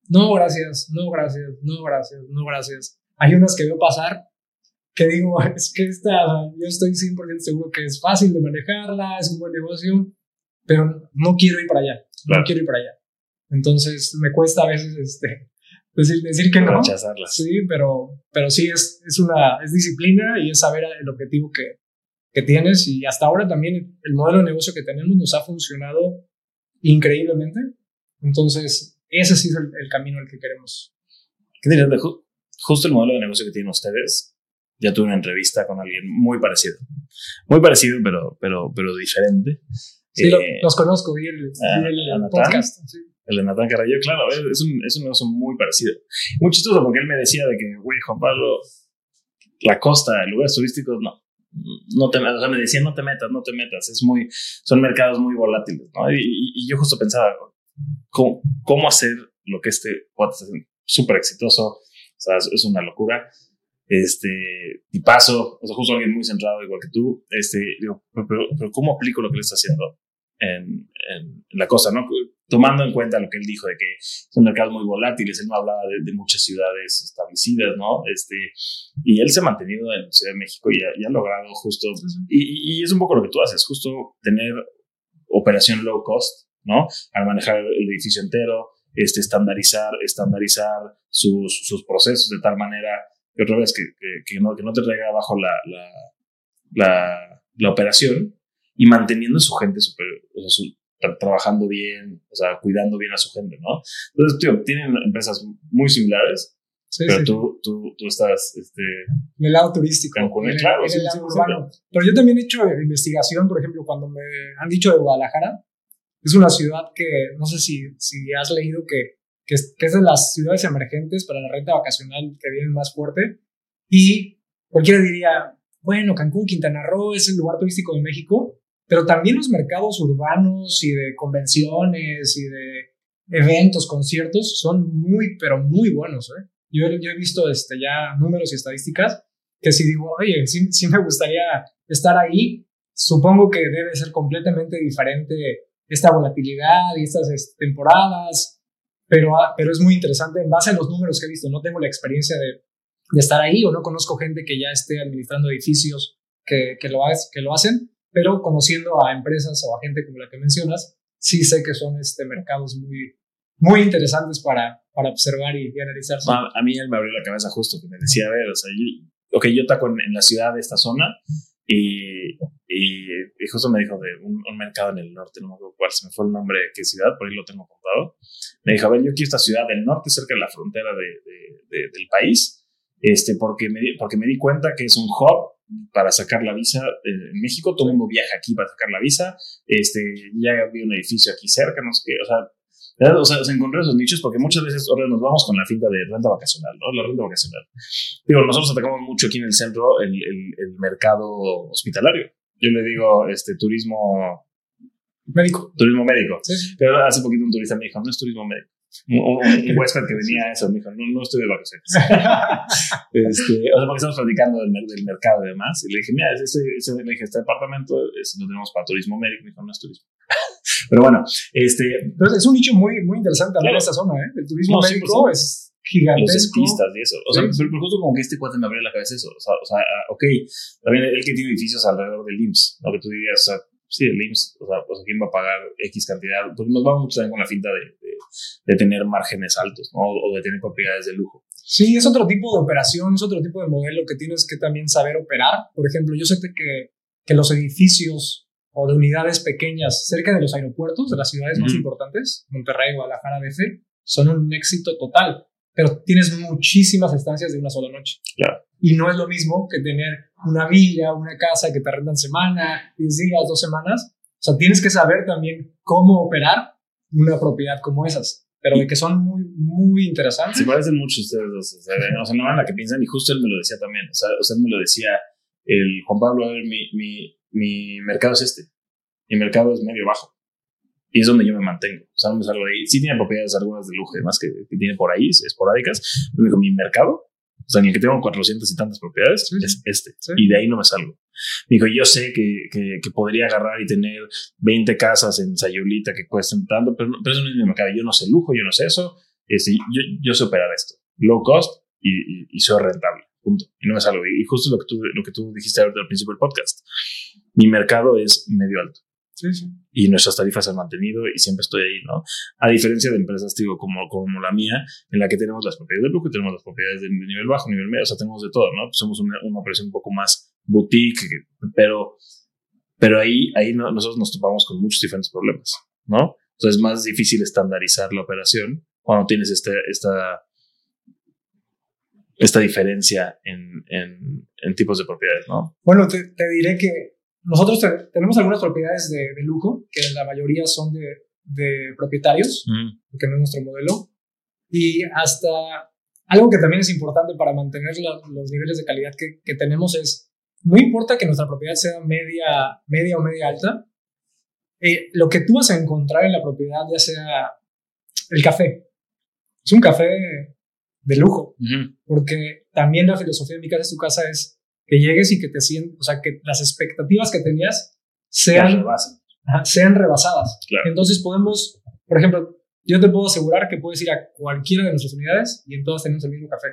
no, gracias, no, gracias, no, gracias, no, gracias. Hay unas que veo pasar que digo, <laughs> es que esta, yo estoy 100% seguro que es fácil de manejarla, es un buen negocio, pero no quiero ir para allá, no quiero ir para allá. Entonces me cuesta a veces este, <laughs> decir, decir que no. Rechazarla. Sí, pero, pero sí es, es una es disciplina y es saber el objetivo que, que tienes y hasta ahora también el modelo de negocio que tenemos nos ha funcionado increíblemente. Entonces, ese sí es el, camino al que queremos. ¿Qué dirías de justo el modelo de negocio que tienen ustedes? Ya tuve una entrevista con alguien muy parecido. Muy parecido, pero, pero, pero diferente. Sí, eh, los conozco, vi el, el podcast. El de Natán Carrillo, claro, es un, es un negocio muy parecido. Muy chistoso porque él me decía de que, güey, Juan Pablo, la costa, lugares turísticos, no. No te, o sea, me decía, no te metas, no te metas. Es muy, son mercados muy volátiles, ¿no? Y, y, yo justo pensaba, ¿cómo, cómo hacer lo que este podcast está haciendo? Súper exitoso, o sea, es una locura este, paso o sea, justo alguien muy centrado igual que tú, este, digo, pero, pero, ¿cómo aplico lo que le está haciendo en, en, la cosa, no? Tomando en cuenta lo que él dijo de que son mercados muy volátiles, él no hablaba de, muchas ciudades establecidas, ¿no? Este, y él se ha mantenido en Ciudad de México y ha, ha logrado justo, y, y, es un poco lo que tú haces, justo tener operación low cost, ¿no? Al manejar el edificio entero, este, estandarizar, estandarizar sus, sus procesos de tal manera y otra vez que, que, no, que no te traiga abajo la, la, la, la operación y manteniendo a su gente super, o sea, trabajando bien, o sea, cuidando bien a su gente, ¿no? Entonces, tío, tienen empresas muy similares, sí, pero Tú, tú, tú, estás este, en el lado turístico, en, el, claro, en el lado urbano. Pero yo también he hecho investigación, por ejemplo, cuando me han dicho de Guadalajara, es una ciudad que, no sé si, si has leído que que es, que es de las ciudades emergentes para la renta vacacional que viene más fuerte. Y cualquiera diría, bueno, Cancún, Quintana Roo es el lugar turístico de México, pero también los mercados urbanos y de convenciones y de eventos, conciertos son muy, pero muy buenos. ¿eh? Yo, yo he visto este, ya números y estadísticas que si digo, oye, sí, sí me gustaría estar ahí, supongo que debe ser completamente diferente esta volatilidad y estas este, temporadas pero, ah, pero es muy interesante en base a los números que he visto. No tengo la experiencia de, de estar ahí o no conozco gente que ya esté administrando edificios que, que, lo, que lo hacen, pero conociendo a empresas o a gente como la que mencionas, sí sé que son este, mercados muy, muy interesantes para, para observar y, analizar. a mí él me abrió la cabeza justo, que me decía, a ver, o sea, yo, ok, yo taco en, en la ciudad de esta zona y, y, justo me dijo de un, mercado en el norte, no me acuerdo cuál, se me fue el nombre de qué ciudad, por ahí lo tengo contado. Me dijo, a ver, yo quiero esta ciudad del norte, cerca de la frontera de, del país, este, porque, me, porque me di cuenta que es un hub para sacar la visa en México, todo el mundo viaja aquí para sacar la visa, este, ya vi un edificio aquí cerca, no sé qué, o sea, o sea, encontré esos nichos porque muchas veces ahora nos vamos con la finta de renta vacacional, ¿no? La renta vacacional. Digo, nosotros atacamos mucho aquí en el centro el, el, mercado hospitalario. Yo le digo este turismo médico. Turismo médico. Pero hace poquito un turista me dijo, no es turismo médico. Un, <laughs> huésped que venía a eso me dijo, no, no estoy de vacaciones. <laughs> este, o sea, porque estamos platicando del, del, mercado y demás. Y le dije, mira, ese, ese, le dije, este departamento ese lo tenemos para turismo médico. Me dijo, no es turismo. Pero bueno, este. Entonces es un nicho muy, muy interesante también esta zona, ¿eh? El turismo médico es gigantesco. Los y eso. O sea, pero, justo como que este cuate me abrió la cabeza eso. O sea, o sea, ah, ok, también el que tiene edificios alrededor del IMSS, lo que tú dirías, o sea, sí, el IMSS, o sea, pues ¿quién va a pagar X cantidad? Porque nos vamos mucho también con la finta de, de, tener márgenes altos, ¿no? O de tener propiedades de lujo. Sí, es otro tipo de operación, es otro tipo de modelo que tienes que también saber operar. Por ejemplo, yo sé que, que los edificios o de unidades pequeñas cerca de los aeropuertos de las ciudades más importantes, Monterrey, Guadalajara, DC, son un éxito total, pero tienes muchísimas estancias de una sola noche. Y no es lo mismo que tener una villa, una casa que te rentan semana, 10 días, dos semanas. O sea, tienes que saber también cómo operar una propiedad como esas, pero de que son muy, muy interesantes. Se parecen mucho ustedes dos. O sea, no sé, no la que piensan, y justo él me lo decía también. O sea, usted me lo decía, el Juan Pablo, a ver, mi, mi, mi mercado es este. Mi mercado es medio bajo. Y es donde yo me mantengo. O sea, no me salgo de ahí. Sí tiene propiedades algunas de lujo y demás que, tiene por ahí, esporádicas. Pero digo, mi mercado, o sea, ni el que tengo 400 y tantas propiedades, es este. Y de ahí no me salgo. Me dijo, yo sé que, que, que, podría agarrar y tener 20 casas en Sayulita que cuesten tanto, pero, pero eso no es mi mercado. Yo no sé lujo, yo no sé eso. Este, yo, yo sé operar esto. Low cost y, y, y soy rentable. Punto. Y no me salgo. Y justo lo que tú, lo que tú dijiste al principio del podcast. Mi mercado es medio alto. Sí, sí. Y nuestras tarifas se han mantenido y siempre estoy ahí, ¿no? A diferencia de empresas, digo, como, como la mía, en la que tenemos las propiedades de lujo, tenemos las propiedades de nivel bajo, nivel medio, o sea, tenemos de todo, ¿no? somos una, una operación un poco más boutique, pero, pero ahí, ahí nosotros nos topamos con muchos diferentes problemas, ¿no? Entonces es más difícil estandarizar la operación cuando tienes este, esta, esta diferencia en, en, tipos de propiedades, ¿no? Bueno, te, diré que nosotros tenemos algunas propiedades de, lujo, que la mayoría son de, de propietarios, porque no es nuestro modelo, y hasta algo que también es importante para mantener los niveles de calidad que, que, tenemos es, no importa que nuestra propiedad sea media, media o media alta, eh, lo que tú vas a encontrar en la propiedad, ya sea el café, es un café de lujo, porque también la filosofía de mi casa es tu casa es que llegues y que te sientas, o sea, que las expectativas que tenías sean, sean rebasadas. Entonces podemos, por ejemplo, yo te puedo asegurar que puedes ir a cualquiera de nuestras unidades y en todas tenemos el mismo café.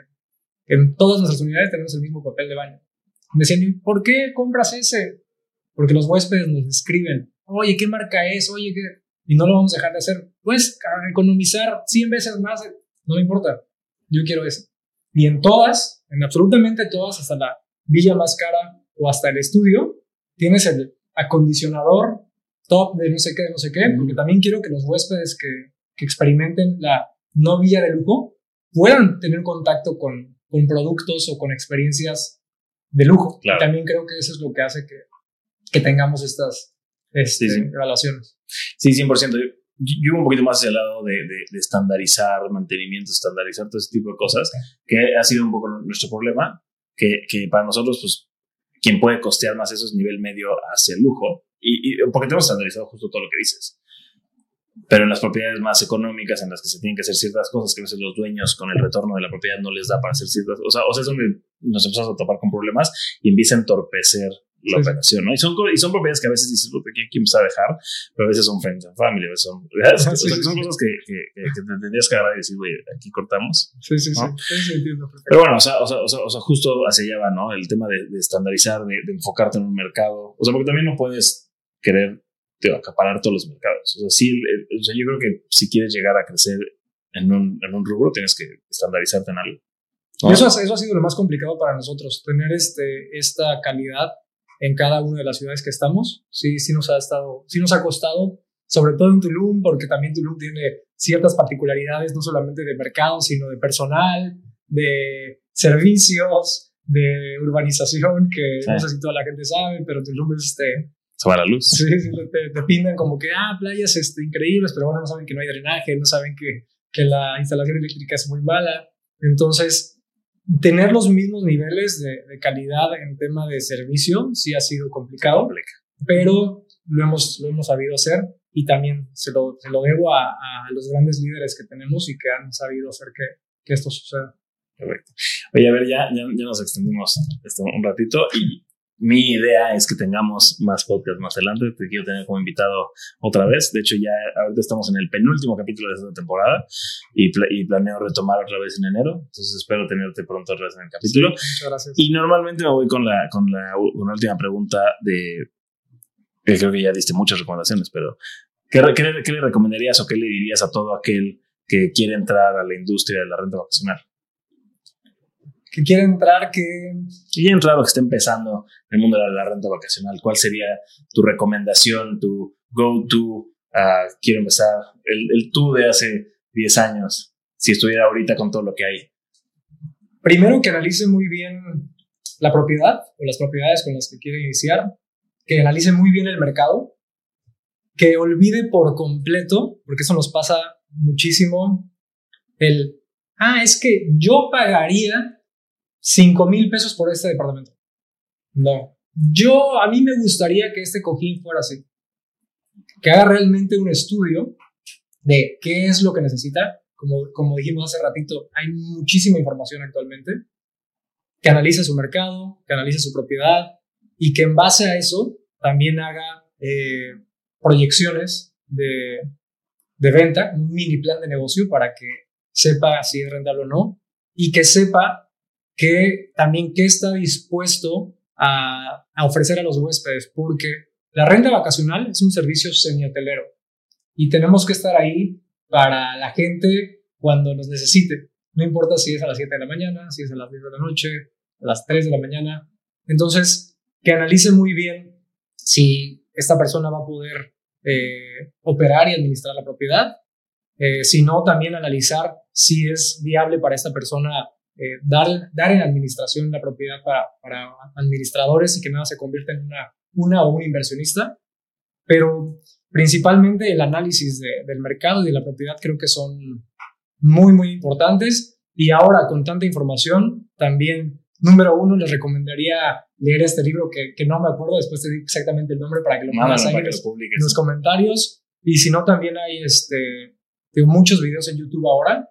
En todas nuestras unidades tenemos el mismo papel de baño. Me decían, ¿por qué compras ese? Porque los huéspedes nos escriben, oye, ¿qué marca es? Oye, ¿qué? Y no lo vamos a dejar de hacer. Pues economizar 100 veces más, no me importa yo quiero eso. Y en todas, en absolutamente todas, hasta la villa más cara o hasta el estudio, tienes el acondicionador top de no sé qué, de no sé qué, porque también quiero que los huéspedes que, que experimenten la no villa de lujo puedan tener contacto con, con productos o con experiencias de lujo. Y también creo que eso es lo que hace que, que tengamos estas este, sí, sí. evaluaciones. Sí, 100% yo un poquito más hacia el lado de, de, estandarizar mantenimiento, estandarizar todo ese tipo de cosas, que ha sido un poco nuestro problema, que, que para nosotros, pues, quien puede costear más eso es nivel medio hacia el lujo, y, porque tenemos estandarizado justo todo lo que dices. Pero en las propiedades más económicas, en las que se tienen que hacer ciertas cosas que a veces los dueños con el retorno de la propiedad no les da para hacer ciertas o sea, o sea, es donde nos empezamos a topar con problemas y empieza a entorpecer la operación, ¿no? Y son, y son propiedades que a veces dices, ¿quién me a dejar? Pero a veces son friends and family, a veces son, son cosas que, que, que, te tendrías que agarrar y decir, güey, aquí cortamos. Sí, sí, sí, sí, entiendo. Pero bueno, o sea, o, sea, o, sea, justo hacia allá va, ¿no? El tema de, de estandarizar, de, de, enfocarte en un mercado. O sea, porque también no puedes querer te, acaparar todos los mercados. O sea, sí, o sea, yo creo que si quieres llegar a crecer en un, en un rubro, tienes que estandarizarte en algo. Eso, eso ha sido lo más complicado para nosotros, tener este, esta calidad en cada una de las ciudades que estamos. Sí, sí nos ha estado, sí nos ha costado, sobre todo en Tulum, porque también Tulum tiene ciertas particularidades, no solamente de mercado, sino de personal, de servicios, de urbanización, que no sé si toda la gente sabe, pero Tulum es este... Se va la luz. Sí, sí te, te, pintan como que, ah, playas este, increíbles, pero bueno, no saben que no hay drenaje, no saben que, que la instalación eléctrica es muy mala. Entonces, tener los mismos niveles de, de, calidad en tema de servicio sí ha sido complicado, pero lo hemos, lo hemos sabido hacer y también se lo, se lo debo a, a, los grandes líderes que tenemos y que han sabido hacer que, que esto suceda. Perfecto. Oye, a ver, ya, ya, ya nos extendimos esto un ratito y mi idea es que tengamos más podcasts más adelante. Te quiero tener como invitado otra vez. De hecho, ya ahorita estamos en el penúltimo capítulo de esta temporada y, y planeo retomar otra vez en enero. Entonces espero tenerte pronto otra vez en el capítulo. muchas gracias. Y normalmente me voy con la, con la, la última pregunta de que creo que ya diste muchas recomendaciones, pero ¿qué, qué, ¿qué le recomendarías o qué le dirías a todo aquel que quiere entrar a la industria de la renta vacacional? Que quiere entrar, que... Que quiere entrar o que esté empezando en el mundo de la renta vacacional, ¿cuál sería tu recomendación, tu go-to? Uh, quiero empezar, el, el tú de hace 10 años, si estuviera ahorita con todo lo que hay. Primero que analice muy bien la propiedad o las propiedades con las que quiere iniciar, que analice muy bien el mercado, que olvide por completo, porque eso nos pasa muchísimo, el, ah, es que yo pagaría 5 mil pesos por este departamento. No. Yo, a mí me gustaría que este cojín fuera así. Que haga realmente un estudio de qué es lo que necesita. Como, como dijimos hace ratito, hay muchísima información actualmente. Que analice su mercado, que analice su propiedad y que en base a eso también haga eh, proyecciones de, de venta, un mini plan de negocio para que sepa si es rentable o no y que sepa que también qué está dispuesto a, ofrecer a los huéspedes, porque la renta vacacional es un servicio semi-hotelero y tenemos que estar ahí para la gente cuando nos necesite. No importa si es a las 7 de la mañana, si es a las 10 de la noche, a las 3 de la mañana. Entonces, que analice muy bien si esta persona va a poder eh, operar y administrar la propiedad, eh, si no, también analizar si es viable para esta persona eh, dar, dar en administración la propiedad para, para administradores y que nada se convierta en una, una o un inversionista, pero principalmente el análisis de, del mercado y de la propiedad creo que son muy, muy importantes. Y ahora, con tanta información, también, número uno, les recomendaría leer este libro que, que no me acuerdo, después te digo exactamente el nombre para que lo pongas ahí en los, en los comentarios. Y si no, también hay este, tengo muchos videos en YouTube ahora.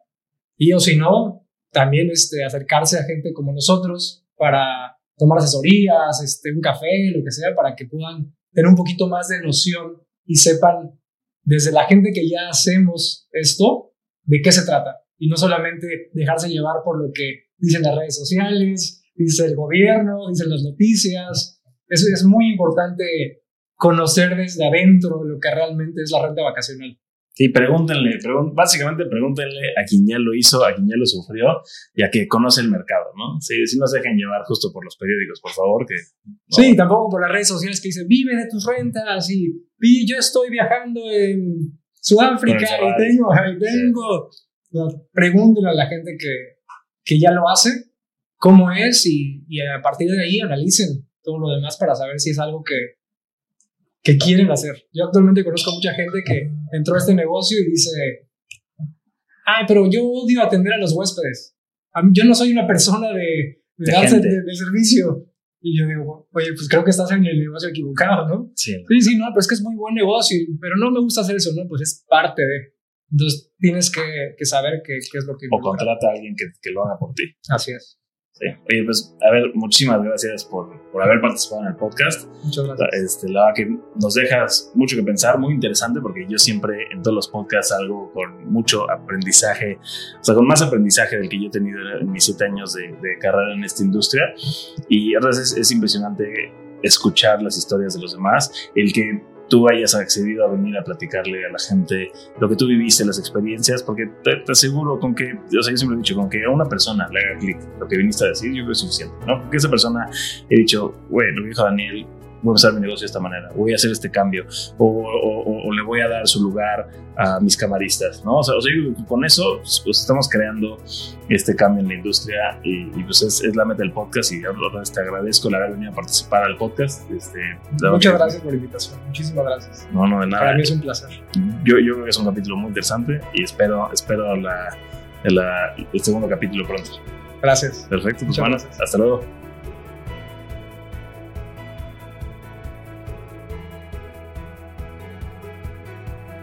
Y o si no, también este, acercarse a gente como nosotros para tomar asesorías, este, un café, lo que sea, para que puedan tener un poquito más de noción y sepan desde la gente que ya hacemos esto, de qué se trata. Y no solamente dejarse llevar por lo que dicen las redes sociales, dice el gobierno, dicen las noticias. Eso es muy importante conocer desde adentro lo que realmente es la renta vacacional. Sí, pregúntenle, básicamente pregúntenle a quien ya lo hizo, a quien ya lo sufrió y a que conoce el mercado, ¿no? Sí, sí no se dejen llevar justo por los periódicos, por favor. Que, Sí, tampoco por las redes sociales que dicen, vive de tus rentas y, y yo estoy viajando en Sudáfrica y tengo, <laughs> y tengo. Pregúntenle a la gente que, que ya lo hace, cómo es y, y a partir de ahí analicen todo lo demás para saber si es algo que, que quieren hacer. Yo actualmente conozco a mucha gente que entró a este negocio y dice, ay, pero yo odio atender a los huéspedes. yo no soy una persona de, de, de, de, servicio. Y yo digo, oye, pues creo que estás en el negocio equivocado, ¿no? Sí. Sí, sí, no, pero es que es muy buen negocio, pero no me gusta hacer eso, ¿no? Pues es parte de. Entonces tienes que, que saber qué, qué, es lo que... O contrata a alguien que, que lo haga por ti. Así es. Sí. Oye, pues, a ver, muchísimas gracias por, por haber participado en el podcast. Muchas gracias. Este, la verdad que nos dejas mucho que pensar, muy interesante, porque yo siempre en todos los podcasts salgo con mucho aprendizaje, o sea, con más aprendizaje del que yo he tenido en mis siete años de, de carrera en esta industria. Y a veces es impresionante escuchar las historias de los demás, el que tú hayas accedido a venir a platicarle a la gente lo que tú viviste, las experiencias, porque te, aseguro con que, o sea, yo siempre he dicho, con que a una persona le haga clic lo que viniste a decir, yo creo que es suficiente, ¿no? Porque esa persona he dicho, bueno, lo dijo Daniel, voy a empezar mi negocio de esta manera, voy a hacer este cambio, o, le voy a dar su lugar a mis camaristas, ¿no? O sea, con eso pues, pues, estamos creando este cambio en la industria y, pues es, la meta del podcast y te agradezco el haber venido a participar al podcast. Este, Muchas gracias por la invitación, muchísimas gracias. No, no, de nada. Para mí es un placer. Yo, yo creo que es un capítulo muy interesante y espero, espero la, el segundo capítulo pronto. Gracias. Perfecto, pues bueno, hasta luego.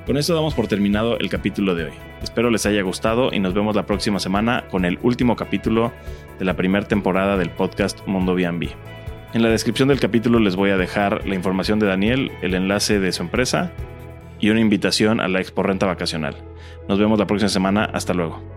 Con esto damos por terminado el capítulo de hoy. Espero les haya gustado y nos vemos la próxima semana con el último capítulo de la primera temporada del podcast Mundo B&B. En la descripción del capítulo les voy a dejar la información de Daniel, el enlace de su empresa y una invitación a la Expo Renta Vacacional. Nos vemos la próxima semana. Hasta luego.